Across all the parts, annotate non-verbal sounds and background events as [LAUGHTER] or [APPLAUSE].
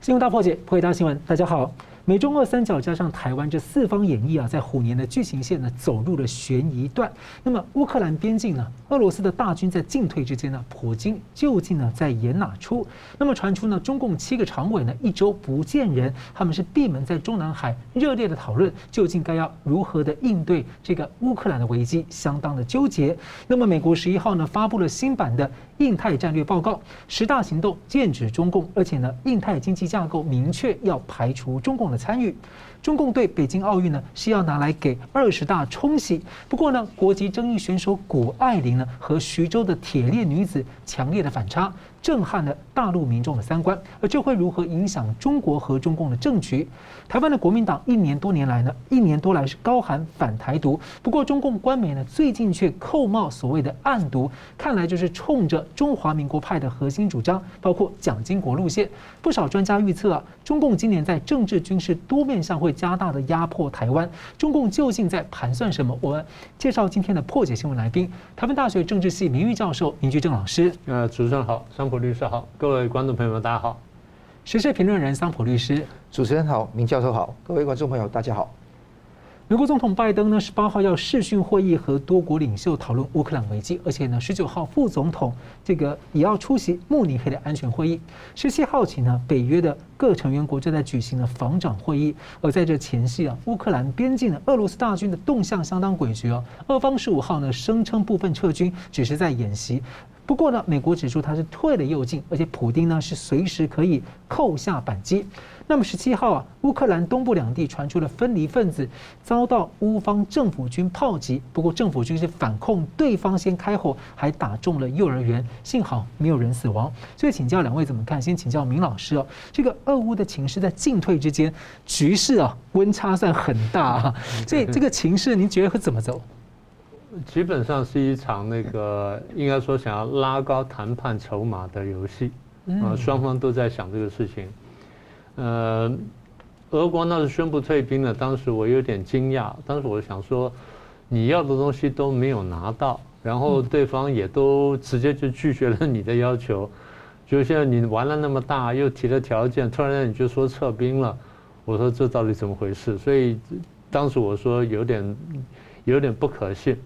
新闻大破解，破解大新闻。大家好。美中俄三角加上台湾这四方演绎啊，在虎年的剧情线呢，走入了悬疑段。那么乌克兰边境呢，俄罗斯的大军在进退之间呢，普京究竟呢在演哪出？那么传出呢，中共七个常委呢一周不见人，他们是闭门在中南海热烈的讨论，究竟该要如何的应对这个乌克兰的危机，相当的纠结。那么美国十一号呢发布了新版的印太战略报告，十大行动剑指中共，而且呢，印太经济架构明确要排除中共的参与。中共对北京奥运呢是要拿来给二十大冲洗，不过呢，国籍争议选手谷爱凌呢和徐州的铁链女子强烈的反差，震撼了大陆民众的三观，而这会如何影响中国和中共的政局？台湾的国民党一年多年来呢，一年多来是高喊反台独，不过中共官媒呢最近却扣帽所谓的暗独，看来就是冲着中华民国派的核心主张，包括蒋经国路线。不少专家预测啊，中共今年在政治军事多面上会加大的压迫台湾。中共究竟在盘算什么？我们介绍今天的破解新闻来宾，台湾大学政治系名誉教授林居正老师。呃，主持人好，桑普律师好，各位观众朋友们大家好。时事评论人桑普律师，主持人好，明教授好，各位观众朋友大家好。美国总统拜登呢，十八号要视讯会议和多国领袖讨论乌克兰危机，而且呢，十九号副总统这个也要出席慕尼黑的安全会议。十七号起呢，北约的各成员国正在举行了防长会议。而在这前夕啊，乌克兰边境的俄罗斯大军的动向相当诡谲哦。俄方十五号呢声称部分撤军只是在演习。不过呢，美国指出他是退了又进，而且普丁呢是随时可以扣下扳机。那么十七号啊，乌克兰东部两地传出了分离分子遭到乌方政府军炮击，不过政府军是反控对方先开火，还打中了幼儿园，幸好没有人死亡。所以请教两位怎么看？先请教明老师哦，这个俄乌的情势在进退之间，局势啊温差算很大啊，所以这个情势您觉得会怎么走？基本上是一场那个应该说想要拉高谈判筹码的游戏，啊，双方都在想这个事情。呃，俄国那是宣布退兵了，当时我有点惊讶，当时我想说，你要的东西都没有拿到，然后对方也都直接就拒绝了你的要求，就像你玩了那么大，又提了条件，突然间你就说撤兵了，我说这到底怎么回事？所以当时我说有点有点不可信。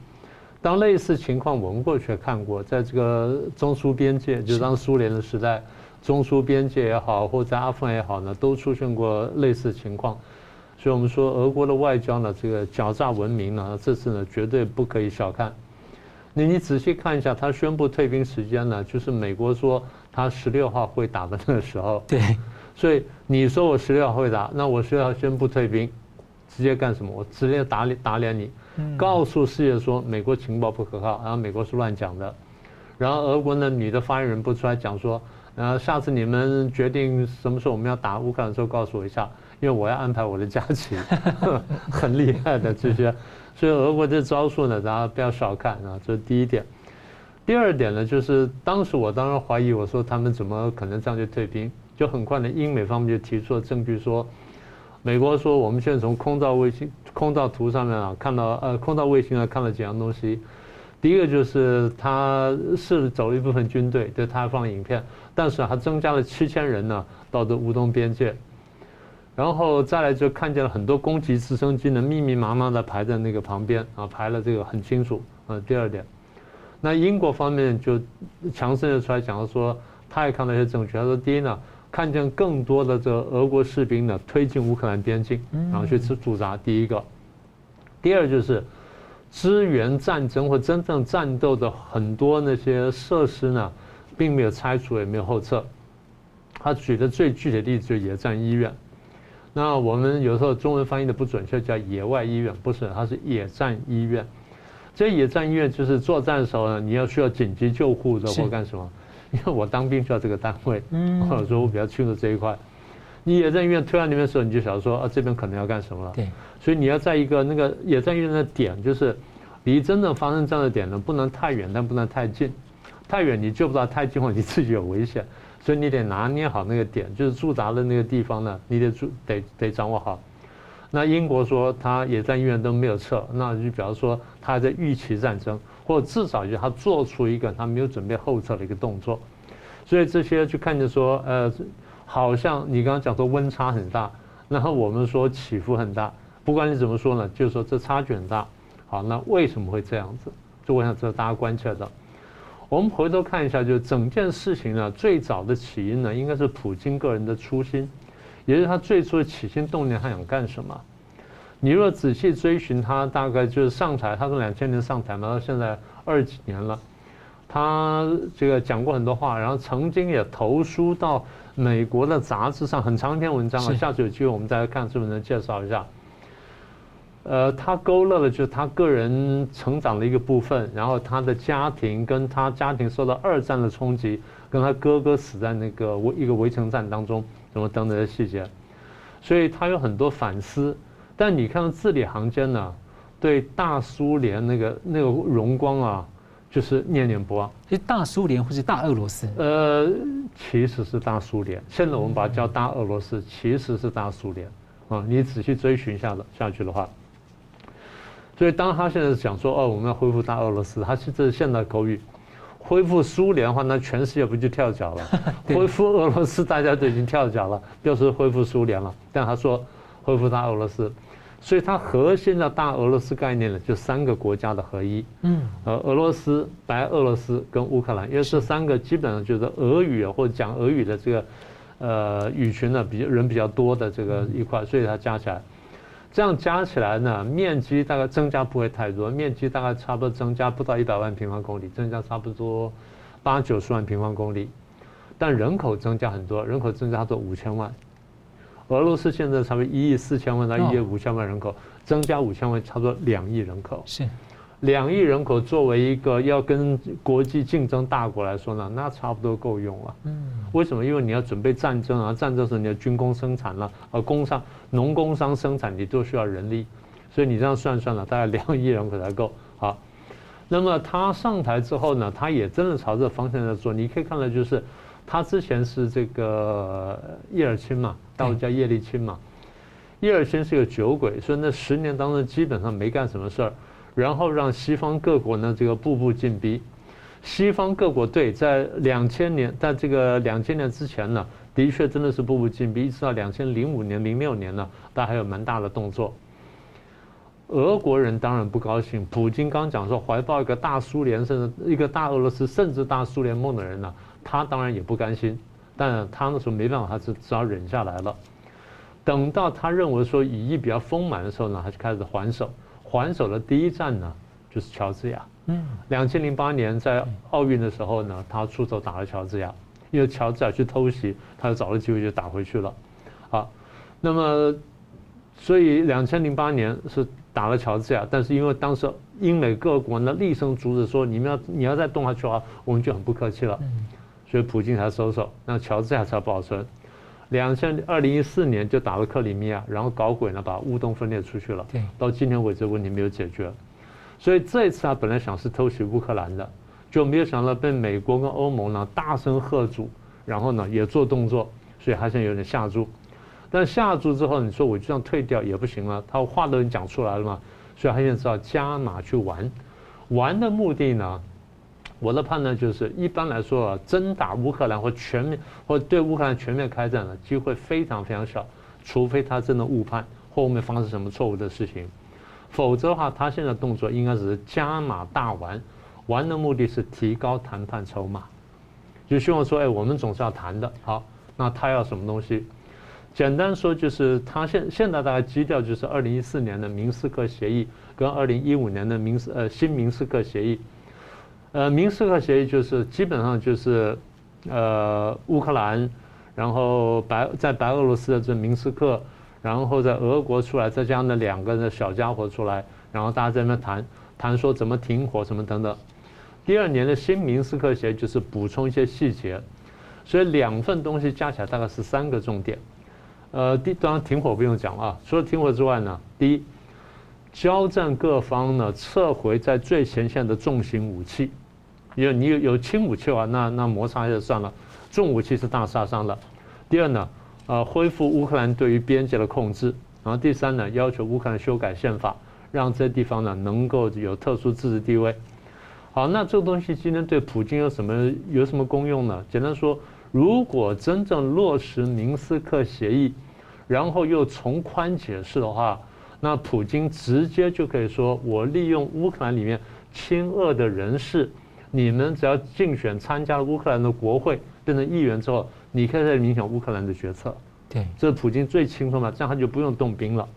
当类似情况，我们过去看过，在这个中苏边界，就当苏联的时代，中苏边界也好，或者在阿富汗也好呢，都出现过类似情况。所以我们说，俄国的外交呢，这个狡诈闻名呢，这次呢，绝对不可以小看。你你仔细看一下，他宣布退兵时间呢，就是美国说他十六号会打的那个时候。对。所以你说我十六号会打，那我十六号宣布退兵，直接干什么？我直接打脸打脸你。告诉世界说美国情报不可靠，然后美国是乱讲的，然后俄国呢，女的发言人不出来讲说，然后，下次你们决定什么时候我们要打乌克兰的时候告诉我一下，因为我要安排我的假期，[LAUGHS] 很厉害的这些，所以俄国这招数呢，大家不要小看啊，这是第一点。第二点呢，就是当时我当然怀疑，我说他们怎么可能这样就退兵？就很快的，英美方面就提出了证据说。美国说，我们现在从空照卫星、空照图上面啊，看到呃，空照卫星啊，看了几样东西。第一个就是他是走了一部分军队，对他放影片，但是还增加了七千人呢，到这乌东边界。然后再来就看见了很多攻击直升机呢，密密麻麻的排在那个旁边啊，排了这个很清楚。啊，第二点，那英国方面就强生的出来讲了说，他也看到一些证据，他说第一呢。看见更多的这个俄国士兵呢推进乌克兰边境，然后去驻驻扎。第一个，第二就是支援战争或真正战斗的很多那些设施呢，并没有拆除，也没有后撤。他举的最具体的例子就是野战医院。那我们有时候中文翻译的不准确，叫野外医院，不是，它是野战医院。这野战医院就是作战的时候呢，你要需要紧急救护的或干什么。[LAUGHS] 因为我当兵需要这个单位，或者说我比较清楚这一块。你野战医院推到那边的时候，你就想说啊，这边可能要干什么了。对，所以你要在一个那个野战医院的点，就是离真正发生这样的点呢，不能太远，但不能太近。太远你救不到，太近了你自己有危险，所以你得拿捏好那个点，就是驻扎的那个地方呢，你得驻得得掌握好。那英国说他野战医院都没有撤，那就比方说他还在预期战争。或者至少就他做出一个他没有准备后撤的一个动作，所以这些就看见说，呃，好像你刚刚讲说温差很大，然后我们说起伏很大，不管你怎么说呢，就是说这差距很大。好，那为什么会这样子？就我想知道大家关切的。我们回头看一下，就整件事情呢，最早的起因呢，应该是普京个人的初心，也就是他最初的起心动念，他想干什么？你若仔细追寻他，大概就是上台，他从两千年上台嘛，到现在二十几年了，他这个讲过很多话，然后曾经也投书到美国的杂志上，很长一篇文章啊。下次有机会我们再来看，是不是能介绍一下？呃，他勾勒的就是他个人成长的一个部分，然后他的家庭跟他家庭受到二战的冲击，跟他哥哥死在那个围一个围城战当中，什么等等的细节，所以他有很多反思。但你看到字里行间呢，对大苏联那个那个荣光啊，就是念念不忘。其实大苏联或是大俄罗斯？呃，其实是大苏联。现在我们把它叫大俄罗斯，其实是大苏联啊。你仔细追寻下的下去的话。所以，当他现在想说哦，我们要恢复大俄罗斯，他其实这是现代口语。恢复苏联的话，那全世界不就跳脚了？[LAUGHS] 恢复俄罗斯，大家都已经跳脚了，不要说恢复苏联了。但他说恢复大俄罗斯，所以他核心的大俄罗斯概念呢，就三个国家的合一。嗯。呃，俄罗斯、白俄罗斯跟乌克兰，因为这三个基本上就是俄语或者讲俄语的这个呃语群呢，比较人比较多的这个一块，所以它加起来。这样加起来呢，面积大概增加不会太多，面积大概差不多增加不到一百万平方公里，增加差不多八九十万平方公里，但人口增加很多，人口增加到五千万。俄罗斯现在差不多一亿四千万到一亿五千万人口，增加五千万，差不多两亿人口。是。两亿人口作为一个要跟国际竞争大国来说呢，那差不多够用了。嗯，为什么？因为你要准备战争啊，战争时你要军工生产了，呃，工商、农工商生产你都需要人力，所以你这样算算了，大概 [LAUGHS] 两亿人口才够。好，那么他上台之后呢，他也真的朝这个方向在做。你可以看到，就是他之前是这个叶尔钦嘛，大陆叫叶利钦嘛，叶尔钦是个酒鬼，所以那十年当中基本上没干什么事儿。然后让西方各国呢，这个步步进逼。西方各国对，在两千年，在这个两千年之前呢，的确真的是步步进逼，一直到两千零五年、零六年呢，大家还有蛮大的动作。俄国人当然不高兴，普京刚讲说怀抱一个大苏联，甚至一个大俄罗斯，甚至大苏联梦的人呢，他当然也不甘心。但他那时候没办法，他是只好忍下来了。等到他认为说羽翼比较丰满的时候呢，他就开始还手。还手的第一站呢，就是乔治亚。嗯，两千零八年在奥运的时候呢，他出手打了乔治亚，因为乔治亚去偷袭，他就找了机会就打回去了。啊，那么所以两千零八年是打了乔治亚，但是因为当时英美各国呢厉声阻止说，你们要你要再动下去的话，我们就很不客气了。所以普京才收手，那乔治亚才保存。两千二零一四年就打了克里米亚，然后搞鬼呢，把乌东分裂出去了。对，到今天为止问题没有解决，所以这一次他本来想是偷袭乌克兰的，就没有想到被美国跟欧盟呢大声喝阻，然后呢也做动作，所以他现在有点吓住。但吓住之后，你说我就这样退掉也不行了，他话都已经讲出来了嘛，所以他现在知道加码去玩，玩的目的呢？我的判断就是，一般来说啊，真打乌克兰或全面或对乌克兰全面开战的机会非常非常小，除非他真的误判或，后面发生什么错误的事情，否则的话，他现在动作应该只是加码大玩，玩的目的是提高谈判筹码，就希望说，哎，我们总是要谈的，好，那他要什么东西？简单说就是，他现现在大概基调就是二零一四年的明斯克协议跟二零一五年的明斯呃新明斯克协议。呃，明斯克协议就是基本上就是，呃，乌克兰，然后白在白俄罗斯的这明斯克，然后在俄国出来，再加上那两个的小家伙出来，然后大家在那谈谈说怎么停火什么等等。第二年的新明斯克协议就是补充一些细节，所以两份东西加起来大概是三个重点。呃，第当然停火不用讲啊，除了停火之外呢，第一，交战各方呢撤回在最前线的重型武器。因为你有有轻武器的话，那那摩擦就算了，重武器是大杀伤的。第二呢，呃，恢复乌克兰对于边界的控制。然后第三呢，要求乌克兰修改宪法，让这地方呢能够有特殊自治地位。好，那这个东西今天对普京有什么有什么功用呢？简单说，如果真正落实明斯克协议，然后又从宽解释的话，那普京直接就可以说：我利用乌克兰里面亲俄的人士，你们只要竞选参加了乌克兰的国会，变成议员之后，你可以在影响乌克兰的决策。对，这是普京最轻松的，这样他就不用动兵了。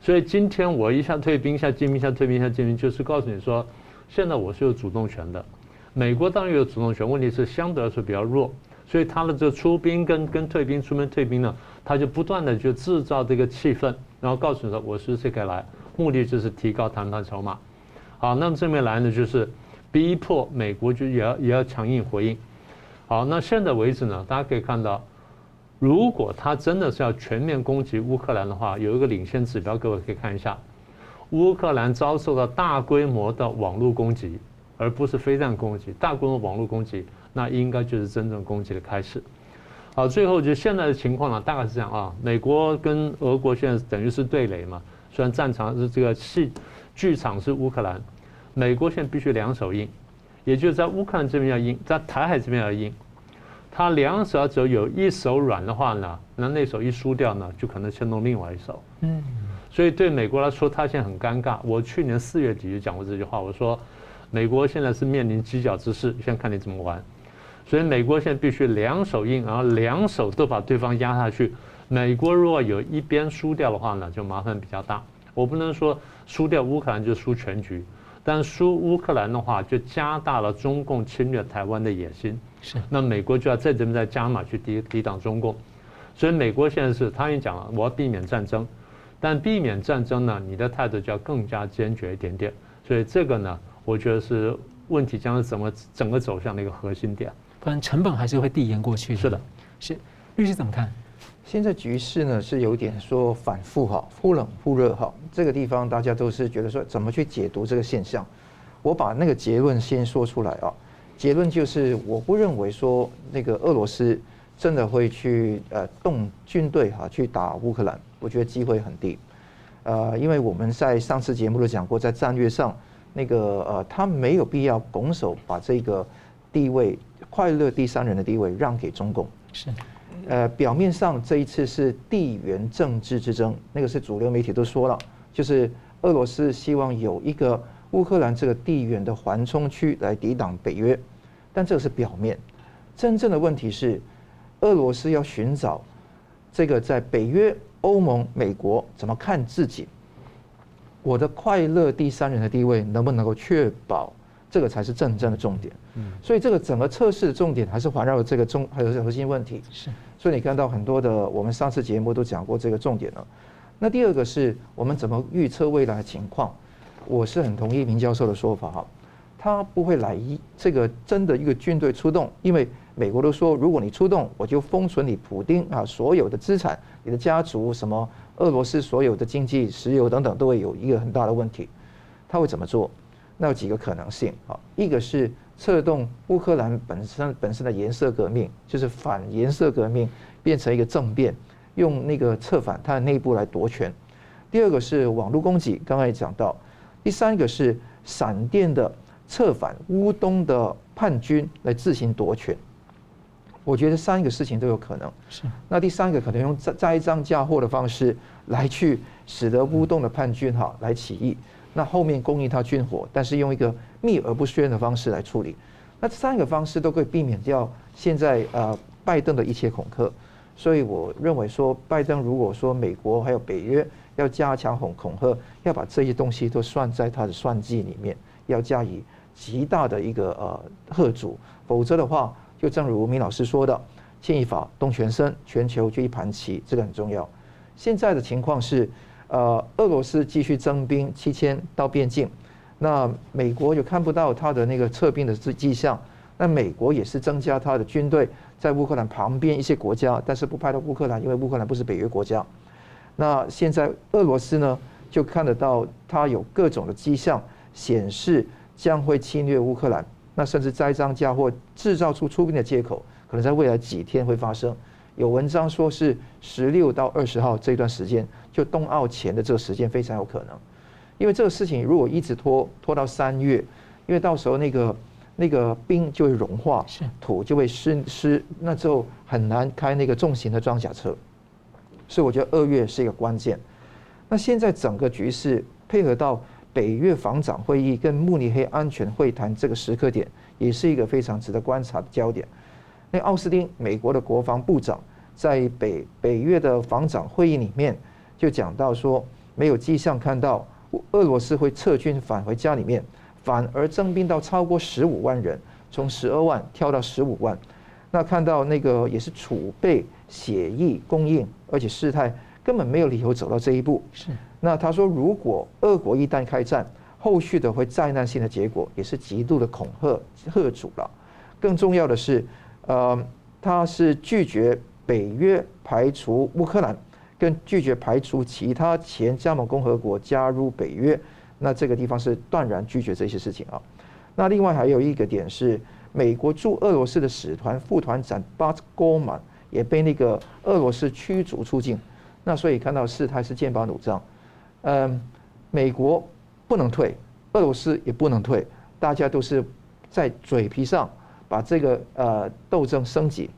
所以今天我一下退兵，一下进兵，一下退兵，一下进兵，就是告诉你说，现在我是有主动权的。美国当然有主动权，问题是相对来说比较弱，所以他的这个出兵跟跟退兵、出兵退兵呢，他就不断的就制造这个气氛，然后告诉你说我是谁可以来，目的就是提高谈判筹码。好，那么这边来呢，就是逼迫美国就也要也要强硬回应。好，那现在为止呢，大家可以看到。如果他真的是要全面攻击乌克兰的话，有一个领先指标，各位可以看一下，乌克兰遭受到大规模的网络攻击，而不是飞弹攻击，大规模网络攻击，那应该就是真正攻击的开始。好，最后就现在的情况呢，大概是这样啊，美国跟俄国现在等于是对垒嘛，虽然战场是这个戏剧场是乌克兰，美国现在必须两手硬，也就是在乌克兰这边要硬，在台海这边要硬。他两手只要有一手软的话呢，那那手一输掉呢，就可能牵动另外一手。嗯，所以对美国来说，他现在很尴尬。我去年四月底就讲过这句话，我说美国现在是面临犄角之势，现在看你怎么玩。所以美国现在必须两手硬，然后两手都把对方压下去。美国如果有一边输掉的话呢，就麻烦比较大。我不能说输掉乌克兰就输全局，但输乌克兰的话，就加大了中共侵略台湾的野心。是，那美国就要在这边再加码去抵抵挡中共，所以美国现在是他已经讲了，我要避免战争，但避免战争呢，你的态度就要更加坚决一点点。所以这个呢，我觉得是问题将是怎么整个走向的一个核心点，不然成本还是会递延过去的。是的，是律师怎么看？现在局势呢是有点说反复哈，忽冷忽热哈，这个地方大家都是觉得说怎么去解读这个现象，我把那个结论先说出来啊。结论就是，我不认为说那个俄罗斯真的会去呃动军队哈去打乌克兰，我觉得机会很低。呃，因为我们在上次节目都讲过，在战略上那个呃他没有必要拱手把这个地位快乐第三人的地位让给中共。是。呃，表面上这一次是地缘政治之争，那个是主流媒体都说了，就是俄罗斯希望有一个。乌克兰这个地缘的缓冲区来抵挡北约，但这个是表面，真正的问题是，俄罗斯要寻找这个在北约、欧盟、美国怎么看自己，我的快乐第三人的地位能不能够确保，这个才是真正的重点。嗯，所以这个整个测试的重点还是环绕这个中还有核心问题。是，所以你看到很多的我们上次节目都讲过这个重点了。那第二个是我们怎么预测未来的情况。我是很同意明教授的说法哈，他不会来一这个真的一个军队出动，因为美国都说，如果你出动，我就封存你普丁啊所有的资产，你的家族什么俄罗斯所有的经济、石油等等都会有一个很大的问题。他会怎么做？那有几个可能性啊？一个是策动乌克兰本身本身的颜色革命，就是反颜色革命变成一个政变，用那个策反他的内部来夺权。第二个是网络攻击，刚才也讲到。第三个是闪电的策反乌东的叛军来自行夺权，我觉得三个事情都有可能。是，那第三个可能用栽栽赃嫁祸的方式来去使得乌东的叛军哈来起义，那后面供应他军火，但是用一个秘而不宣的方式来处理。那这三个方式都可以避免掉现在呃拜登的一切恐吓。所以我认为说，拜登如果说美国还有北约。要加强恐恐吓，要把这些东西都算在他的算计里面，要加以极大的一个呃贺阻，否则的话，就正如明老师说的，牵一发动全身，全球就一盘棋，这个很重要。现在的情况是，呃，俄罗斯继续增兵七千到边境，那美国又看不到他的那个撤兵的迹迹象，那美国也是增加他的军队在乌克兰旁边一些国家，但是不派到乌克兰，因为乌克兰不是北约国家。那现在俄罗斯呢，就看得到它有各种的迹象显示将会侵略乌克兰，那甚至栽赃嫁祸，制造出出兵的借口，可能在未来几天会发生。有文章说是十六到二十号这段时间，就冬奥前的这个时间非常有可能，因为这个事情如果一直拖拖到三月，因为到时候那个那个冰就会融化，土就会湿湿，那之后很难开那个重型的装甲车。所以我觉得二月是一个关键。那现在整个局势配合到北约防长会议跟慕尼黑安全会谈这个时刻点，也是一个非常值得观察的焦点。那奥斯汀，美国的国防部长，在北北约的防长会议里面就讲到说，没有迹象看到俄罗斯会撤军返回家里面，反而增兵到超过十五万人，从十二万跳到十五万。那看到那个也是储备血液供应，而且事态根本没有理由走到这一步。是。那他说，如果俄国一旦开战，后续的会灾难性的结果，也是极度的恐吓吓阻了。更重要的是。呃，他是拒绝北约排除乌克兰，跟拒绝排除其他前加盟共和国加入北约，那这个地方是断然拒绝这些事情啊。那另外还有一个点是，美国驻俄罗斯的使团副团长巴兹戈曼也被那个俄罗斯驱逐出境。那所以看到事态是剑拔弩张，嗯，美国不能退，俄罗斯也不能退，大家都是在嘴皮上。把这个呃斗争升级，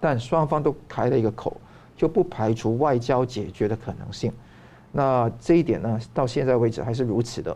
但双方都开了一个口，就不排除外交解决的可能性。那这一点呢，到现在为止还是如此的。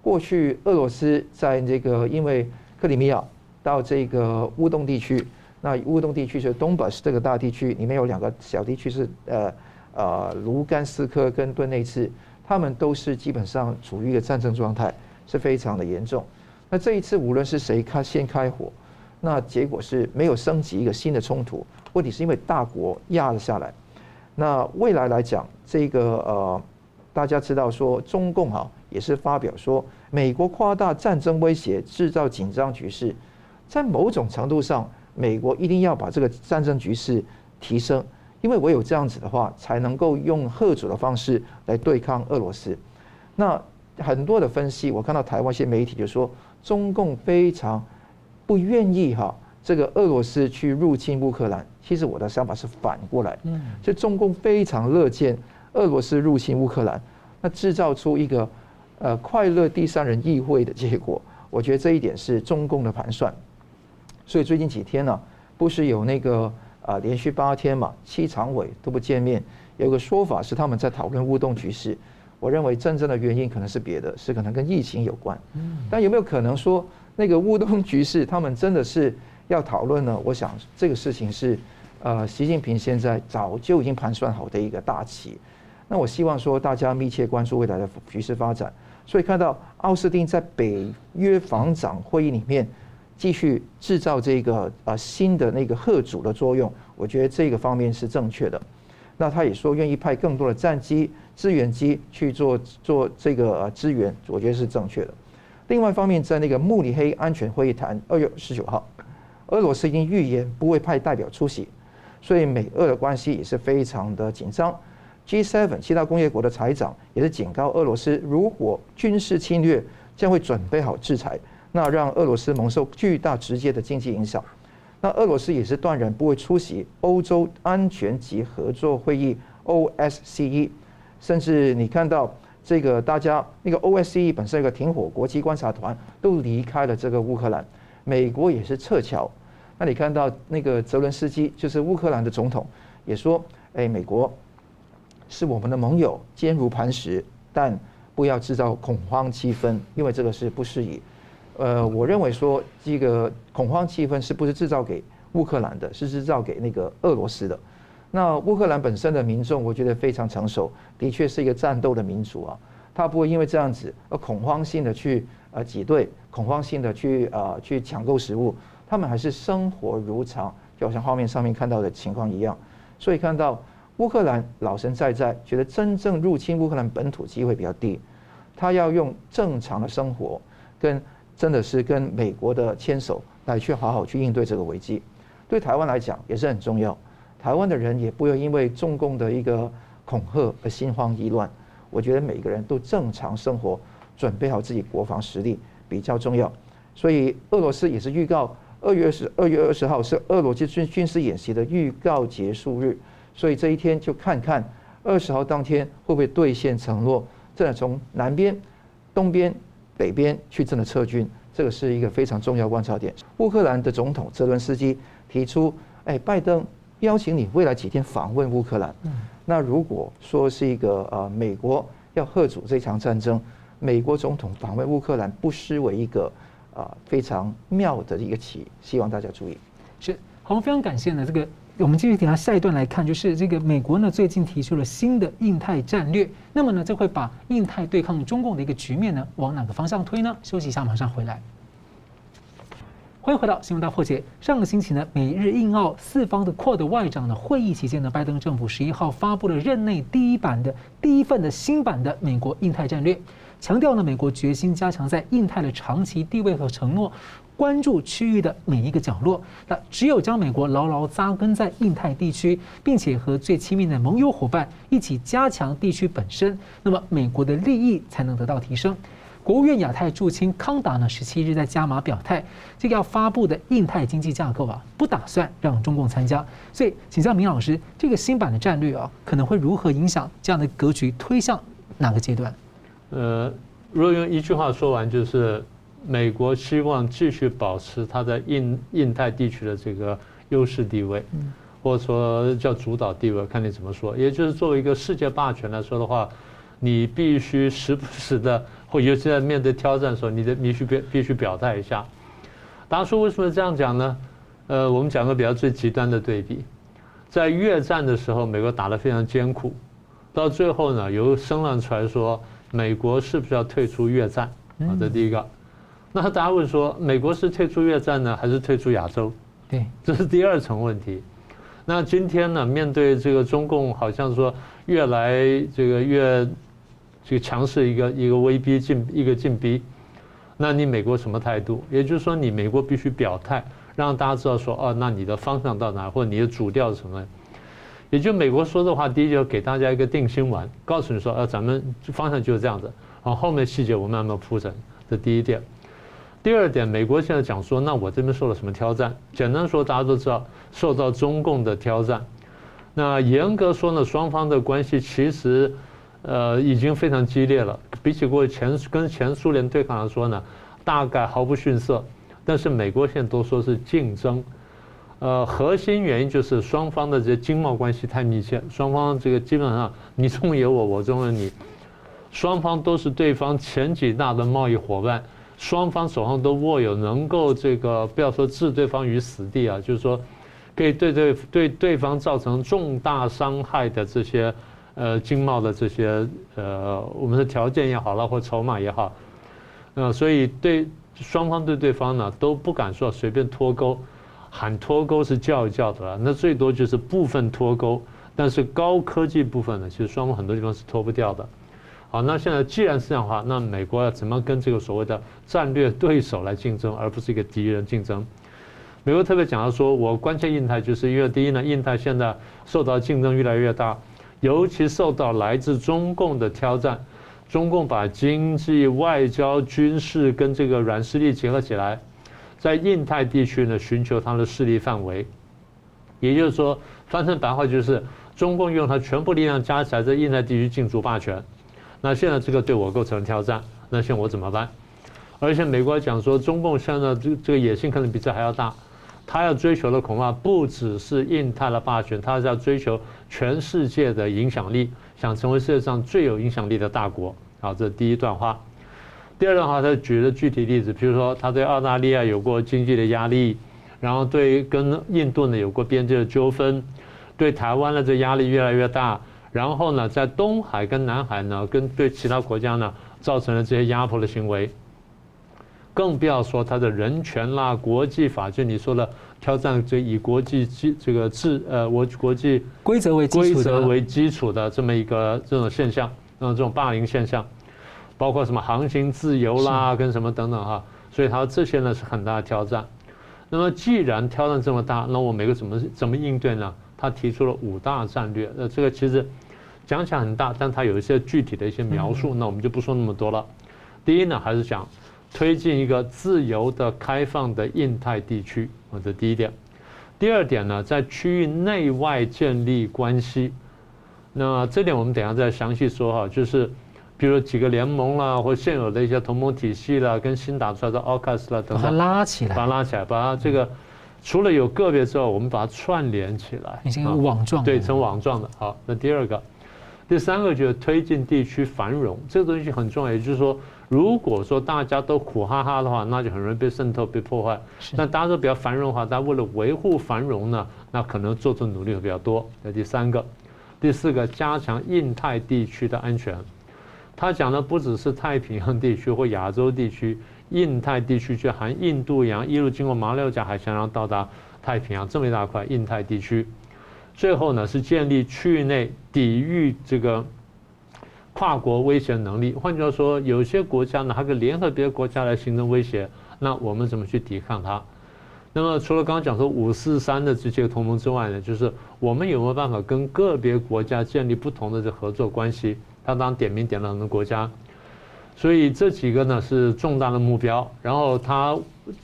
过去俄罗斯在这个因为克里米亚到这个乌东地区，那乌东地区是东巴斯这个大地区，里面有两个小地区是呃呃卢甘斯克跟顿内茨，他们都是基本上处于一个战争状态，是非常的严重。那这一次无论是谁开先开火。那结果是没有升级一个新的冲突，问题是因为大国压了下来。那未来来讲，这个呃，大家知道说中共哈也是发表说，美国夸大战争威胁，制造紧张局势，在某种程度上，美国一定要把这个战争局势提升，因为唯有这样子的话，才能够用吓阻的方式来对抗俄罗斯。那很多的分析，我看到台湾一些媒体就说，中共非常。不愿意哈，这个俄罗斯去入侵乌克兰。其实我的想法是反过来，嗯，就中共非常乐见俄罗斯入侵乌克兰，那制造出一个呃快乐第三人议会的结果。我觉得这一点是中共的盘算。所以最近几天呢，不是有那个啊连续八天嘛，七常委都不见面，有个说法是他们在讨论乌东局势。我认为真正的原因可能是别的，是可能跟疫情有关。嗯，但有没有可能说？那个乌东局势，他们真的是要讨论呢？我想这个事情是，呃，习近平现在早就已经盘算好的一个大棋。那我希望说大家密切关注未来的局势发展。所以看到奥斯汀在北约防长会议里面继续制造这个呃新的那个贺主的作用，我觉得这个方面是正确的。那他也说愿意派更多的战机、支援机去做做这个呃支援，我觉得是正确的。另外一方面，在那个慕尼黑安全会议谈二月十九号，俄罗斯已经预言不会派代表出席，所以美俄的关系也是非常的紧张。G7 其他工业国的财长也是警告俄罗斯，如果军事侵略，将会准备好制裁，那让俄罗斯蒙受巨大直接的经济影响。那俄罗斯也是断然不会出席欧洲安全及合作会议 OSCE，甚至你看到。这个大家那个 OSCE 本身一个停火国际观察团都离开了这个乌克兰，美国也是撤侨。那你看到那个泽伦斯基就是乌克兰的总统也说：“哎，美国是我们的盟友，坚如磐石，但不要制造恐慌气氛，因为这个是不适宜。”呃，我认为说这个恐慌气氛是不是制造给乌克兰的，是制造给那个俄罗斯的。那乌克兰本身的民众，我觉得非常成熟，的确是一个战斗的民族啊。他不会因为这样子而恐慌性的去呃挤兑，恐慌性的去呃去抢购食物，他们还是生活如常，就好像画面上面看到的情况一样。所以看到乌克兰老神在在，觉得真正入侵乌克兰本土机会比较低，他要用正常的生活跟真的是跟美国的牵手来去好好去应对这个危机，对台湾来讲也是很重要。台湾的人也不会因为中共的一个恐吓而心慌意乱。我觉得每个人都正常生活，准备好自己国防实力比较重要。所以俄罗斯也是预告，二月二十二月二十号是俄罗斯军军事演习的预告结束日。所以这一天就看看二十号当天会不会兑现承诺，真的从南边、东边、北边去真的撤军，这个是一个非常重要观察点。乌克兰的总统泽伦斯基提出，哎，拜登邀请你未来几天访问乌克兰。那如果说是一个呃美国要贺主这场战争，美国总统访问乌克兰不失为一个啊非常妙的一个棋，希望大家注意。是，好，非常感谢呢这个。我们继续等下下一段来看，就是这个美国呢最近提出了新的印太战略，那么呢这会把印太对抗中共的一个局面呢往哪个方向推呢？休息一下，马上回来。欢迎回到新闻大破解。上个星期呢，美日印澳四方的 QUAD 外长的会议期间呢，拜登政府十一号发布了任内第一版的第一份的新版的美国印太战略，强调呢美国决心加强在印太的长期地位和承诺。关注区域的每一个角落，那只有将美国牢牢扎根在印太地区，并且和最亲密的盟友伙伴一起加强地区本身，那么美国的利益才能得到提升。国务院亚太驻青康达呢，十七日在加码表态，这个要发布的印太经济架构啊，不打算让中共参加。所以，请教明老师，这个新版的战略啊，可能会如何影响这样的格局推向哪个阶段？呃，如果用一句话说完，就是。美国希望继续保持它在印印太地区的这个优势地位，或者说叫主导地位，看你怎么说。也就是作为一个世界霸权来说的话，你必须时不时的，或尤其在面对挑战的时候，你的必须必必须表态一下。当初为什么这样讲呢？呃，我们讲个比较最极端的对比，在越战的时候，美国打得非常艰苦，到最后呢，有声浪出来说，美国是不是要退出越战？啊，这第一个。那大家问说，美国是退出越战呢，还是退出亚洲？对，这是第二层问题。那今天呢，面对这个中共，好像说越来这个越去强势一个一个威逼进一个进逼，那你美国什么态度？也就是说，你美国必须表态，让大家知道说，哦，那你的方向到哪，或者你的主调是什么？也就美国说的话，第一就给大家一个定心丸，告诉你说，呃，咱们方向就是这样子，好，后面细节我慢慢铺陈。这第一点。第二点，美国现在讲说，那我这边受了什么挑战？简单说，大家都知道，受到中共的挑战。那严格说呢，双方的关系其实，呃，已经非常激烈了。比起过去前跟前苏联对抗来说呢，大概毫不逊色。但是美国现在都说是竞争，呃，核心原因就是双方的这些经贸关系太密切，双方这个基本上你中有我，我中有你，双方都是对方前几大的贸易伙伴。双方手上都握有能够这个不要说置对方于死地啊，就是说，可以对对对对方造成重大伤害的这些呃经贸的这些呃我们的条件也好了或筹码也好，呃所以对双方对对方呢都不敢说随便脱钩，喊脱钩是叫一叫的了，那最多就是部分脱钩，但是高科技部分呢，其实双方很多地方是脱不掉的。好，那现在既然是这样的话，那美国要怎么跟这个所谓的战略对手来竞争，而不是一个敌人竞争？美国特别讲到说，我关切印太，就是因为第一呢，印太现在受到竞争越来越大，尤其受到来自中共的挑战。中共把经济、外交、军事跟这个软实力结合起来，在印太地区呢寻求它的势力范围。也就是说，翻成白话就是，中共用它全部力量加起来，在印太地区竞逐霸权。那现在这个对我构成挑战，那现在我怎么办？而且美国讲说，中共现在这这个野心可能比这还要大，他要追求的恐怕不只是印太的霸权，他是要追求全世界的影响力，想成为世界上最有影响力的大国。好，这是第一段话。第二段话，他举了具体例子，比如说他对澳大利亚有过经济的压力，然后对跟印度呢有过边界的纠纷，对台湾的这压力越来越大。然后呢，在东海跟南海呢，跟对其他国家呢，造成了这些压迫的行为，更不要说他的人权啦、国际法，就你说的挑战这以国际基这个制呃，我国际规则为规则为基础的这么一个这种现象，那这种霸凌现象，包括什么航行自由啦，跟什么等等哈，所以他这些呢是很大的挑战。那么既然挑战这么大，那我们美国怎么怎么应对呢？他提出了五大战略，那，这个其实。讲起来很大，但它有一些具体的一些描述，那我们就不说那么多了。第一呢，还是想推进一个自由的、开放的印太地区，啊，这第一点。第二点呢，在区域内外建立关系。那这点我们等下再详细说哈，就是比如几个联盟啦，或现有的一些同盟体系啦，跟新打出来的 AUKUS 啦等等，把它拉起来，把它拉起来，把它这个除了有个别之外，我们把它串联起来，已经有网状，对，成网状的。好，那第二个，第三个就是推进地区繁荣，这个东西很重要。也就是说，如果说大家都苦哈哈的话，那就很容易被渗透、被破坏。那大家都比较繁荣的话，大家为了维护繁荣呢，那可能做出努力会比较多。那第三个，第四个，加强印太地区的安全。他讲的不只是太平洋地区或亚洲地区，印太地区就含印度洋，一路经过马六甲海峡，然后到达太平洋这么一大块印太地区。最后呢，是建立区域内抵御这个跨国威胁能力。换句话说，有些国家呢，还可以联合别的国家来形成威胁，那我们怎么去抵抗它？那么除了刚刚讲说五四三的这些同盟之外呢，就是我们有没有办法跟个别国家建立不同的这合作关系？他当点名点了很多国家，所以这几个呢是重大的目标。然后他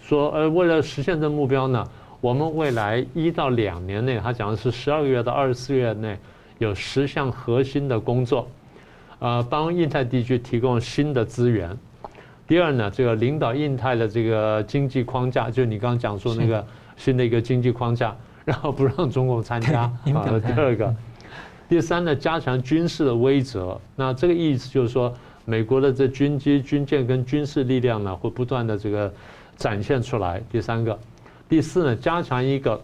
说，呃，为了实现这目标呢，我们未来一到两年内，他讲的是十二个月到二十四个月内，有十项核心的工作，呃，帮印太地区提供新的资源。第二呢，这个领导印太的这个经济框架，就是你刚刚讲说那个新的一个经济框架，然后不让中共参加。啊，第二个。[LAUGHS] 第三呢，加强军事的威慑。那这个意思就是说，美国的这军机、军舰跟军事力量呢，会不断的这个展现出来。第三个，第四呢，加强一个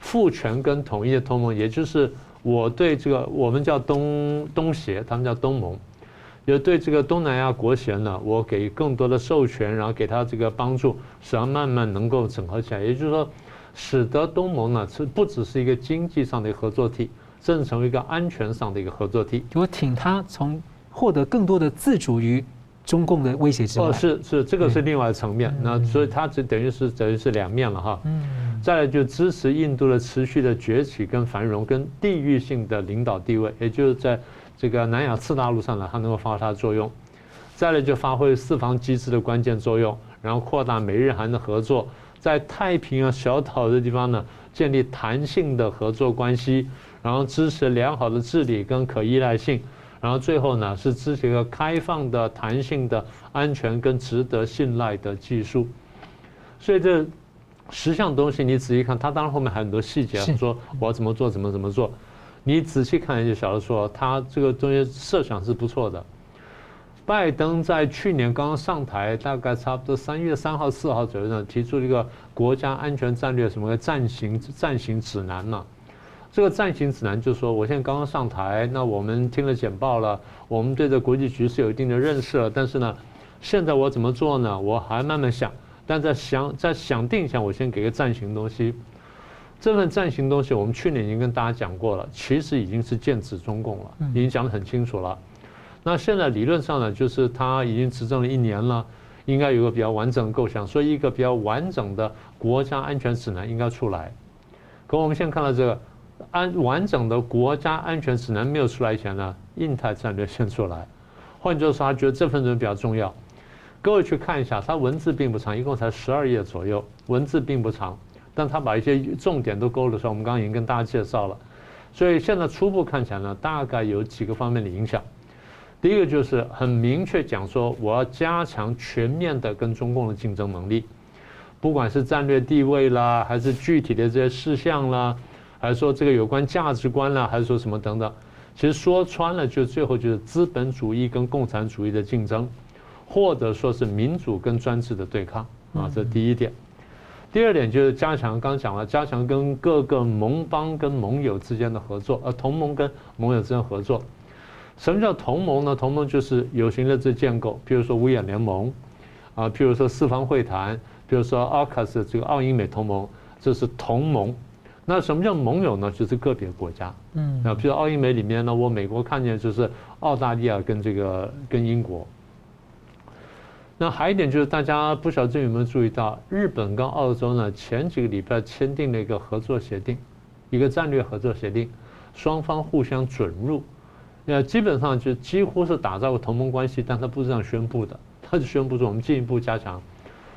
赋权跟统一的同盟，也就是我对这个我们叫东东协，他们叫东盟，也对这个东南亚国协呢，我给更多的授权，然后给他这个帮助，使他慢慢能够整合起来。也就是说，使得东盟呢，是不只是一个经济上的合作体。正成为一个安全上的一个合作体，我挺他从获得更多的自主于中共的威胁之外。哦，是是，这个是另外一层面。那所以它这等于是等于是两面了哈。嗯。再来就支持印度的持续的崛起跟繁荣，跟地域性的领导地位，也就是在这个南亚次大陆上呢，它能够发挥它的作用。再来就发挥四方机制的关键作用，然后扩大美日韩的合作，在太平洋小岛的地方呢，建立弹性的合作关系。然后支持良好的治理跟可依赖性，然后最后呢是支持一个开放的、弹性的、安全跟值得信赖的技术。所以这十项东西你仔细看，它当然后面还有很多细节，说我要怎么做、怎么怎么做。你仔细看就晓得说，他这个东西设想是不错的。拜登在去年刚刚上台，大概差不多三月三号、四号左右呢，提出了一个国家安全战略什么个暂行暂行指南嘛。这个暂行指南就是说，我现在刚刚上台，那我们听了简报了，我们对这国际局势有一定的认识了。但是呢，现在我怎么做呢？我还慢慢想。但在想在想定下，我先给个暂行东西。这份暂行东西，我们去年已经跟大家讲过了，其实已经是剑指中共了，已经讲得很清楚了。那现在理论上呢，就是他已经执政了一年了，应该有个比较完整的构想，所以一个比较完整的国家安全指南应该出来。可我们现在看到这个。安完整的国家安全指南没有出来前呢，印太战略先出来。换句话说，他觉得这份东西比较重要。各位去看一下，他文字并不长，一共才十二页左右，文字并不长，但他把一些重点都勾了出来。我们刚刚已经跟大家介绍了，所以现在初步看起来呢，大概有几个方面的影响。第一个就是很明确讲说，我要加强全面的跟中共的竞争能力，不管是战略地位啦，还是具体的这些事项啦。还是说这个有关价值观啦，还是说什么等等？其实说穿了，就最后就是资本主义跟共产主义的竞争，或者说是民主跟专制的对抗啊。这第一点。第二点就是加强，刚讲了，加强跟各个盟邦跟盟友之间的合作，呃，同盟跟盟友之间合作。什么叫同盟呢？同盟就是有形的这建构，比如说五眼联盟啊，譬如说四方会谈，比如说 AUKUS 这个澳英美同盟，这是同盟。那什么叫盟友呢？就是个别国家，嗯，那比如澳英美里面呢，我美国看见就是澳大利亚跟这个跟英国。那还有一点就是大家不晓得有没有注意到，日本跟澳洲呢前几个礼拜签订了一个合作协定，一个战略合作协定，双方互相准入，那基本上就几乎是打造个同盟关系，但他不是这样宣布的，他就宣布说我们进一步加强。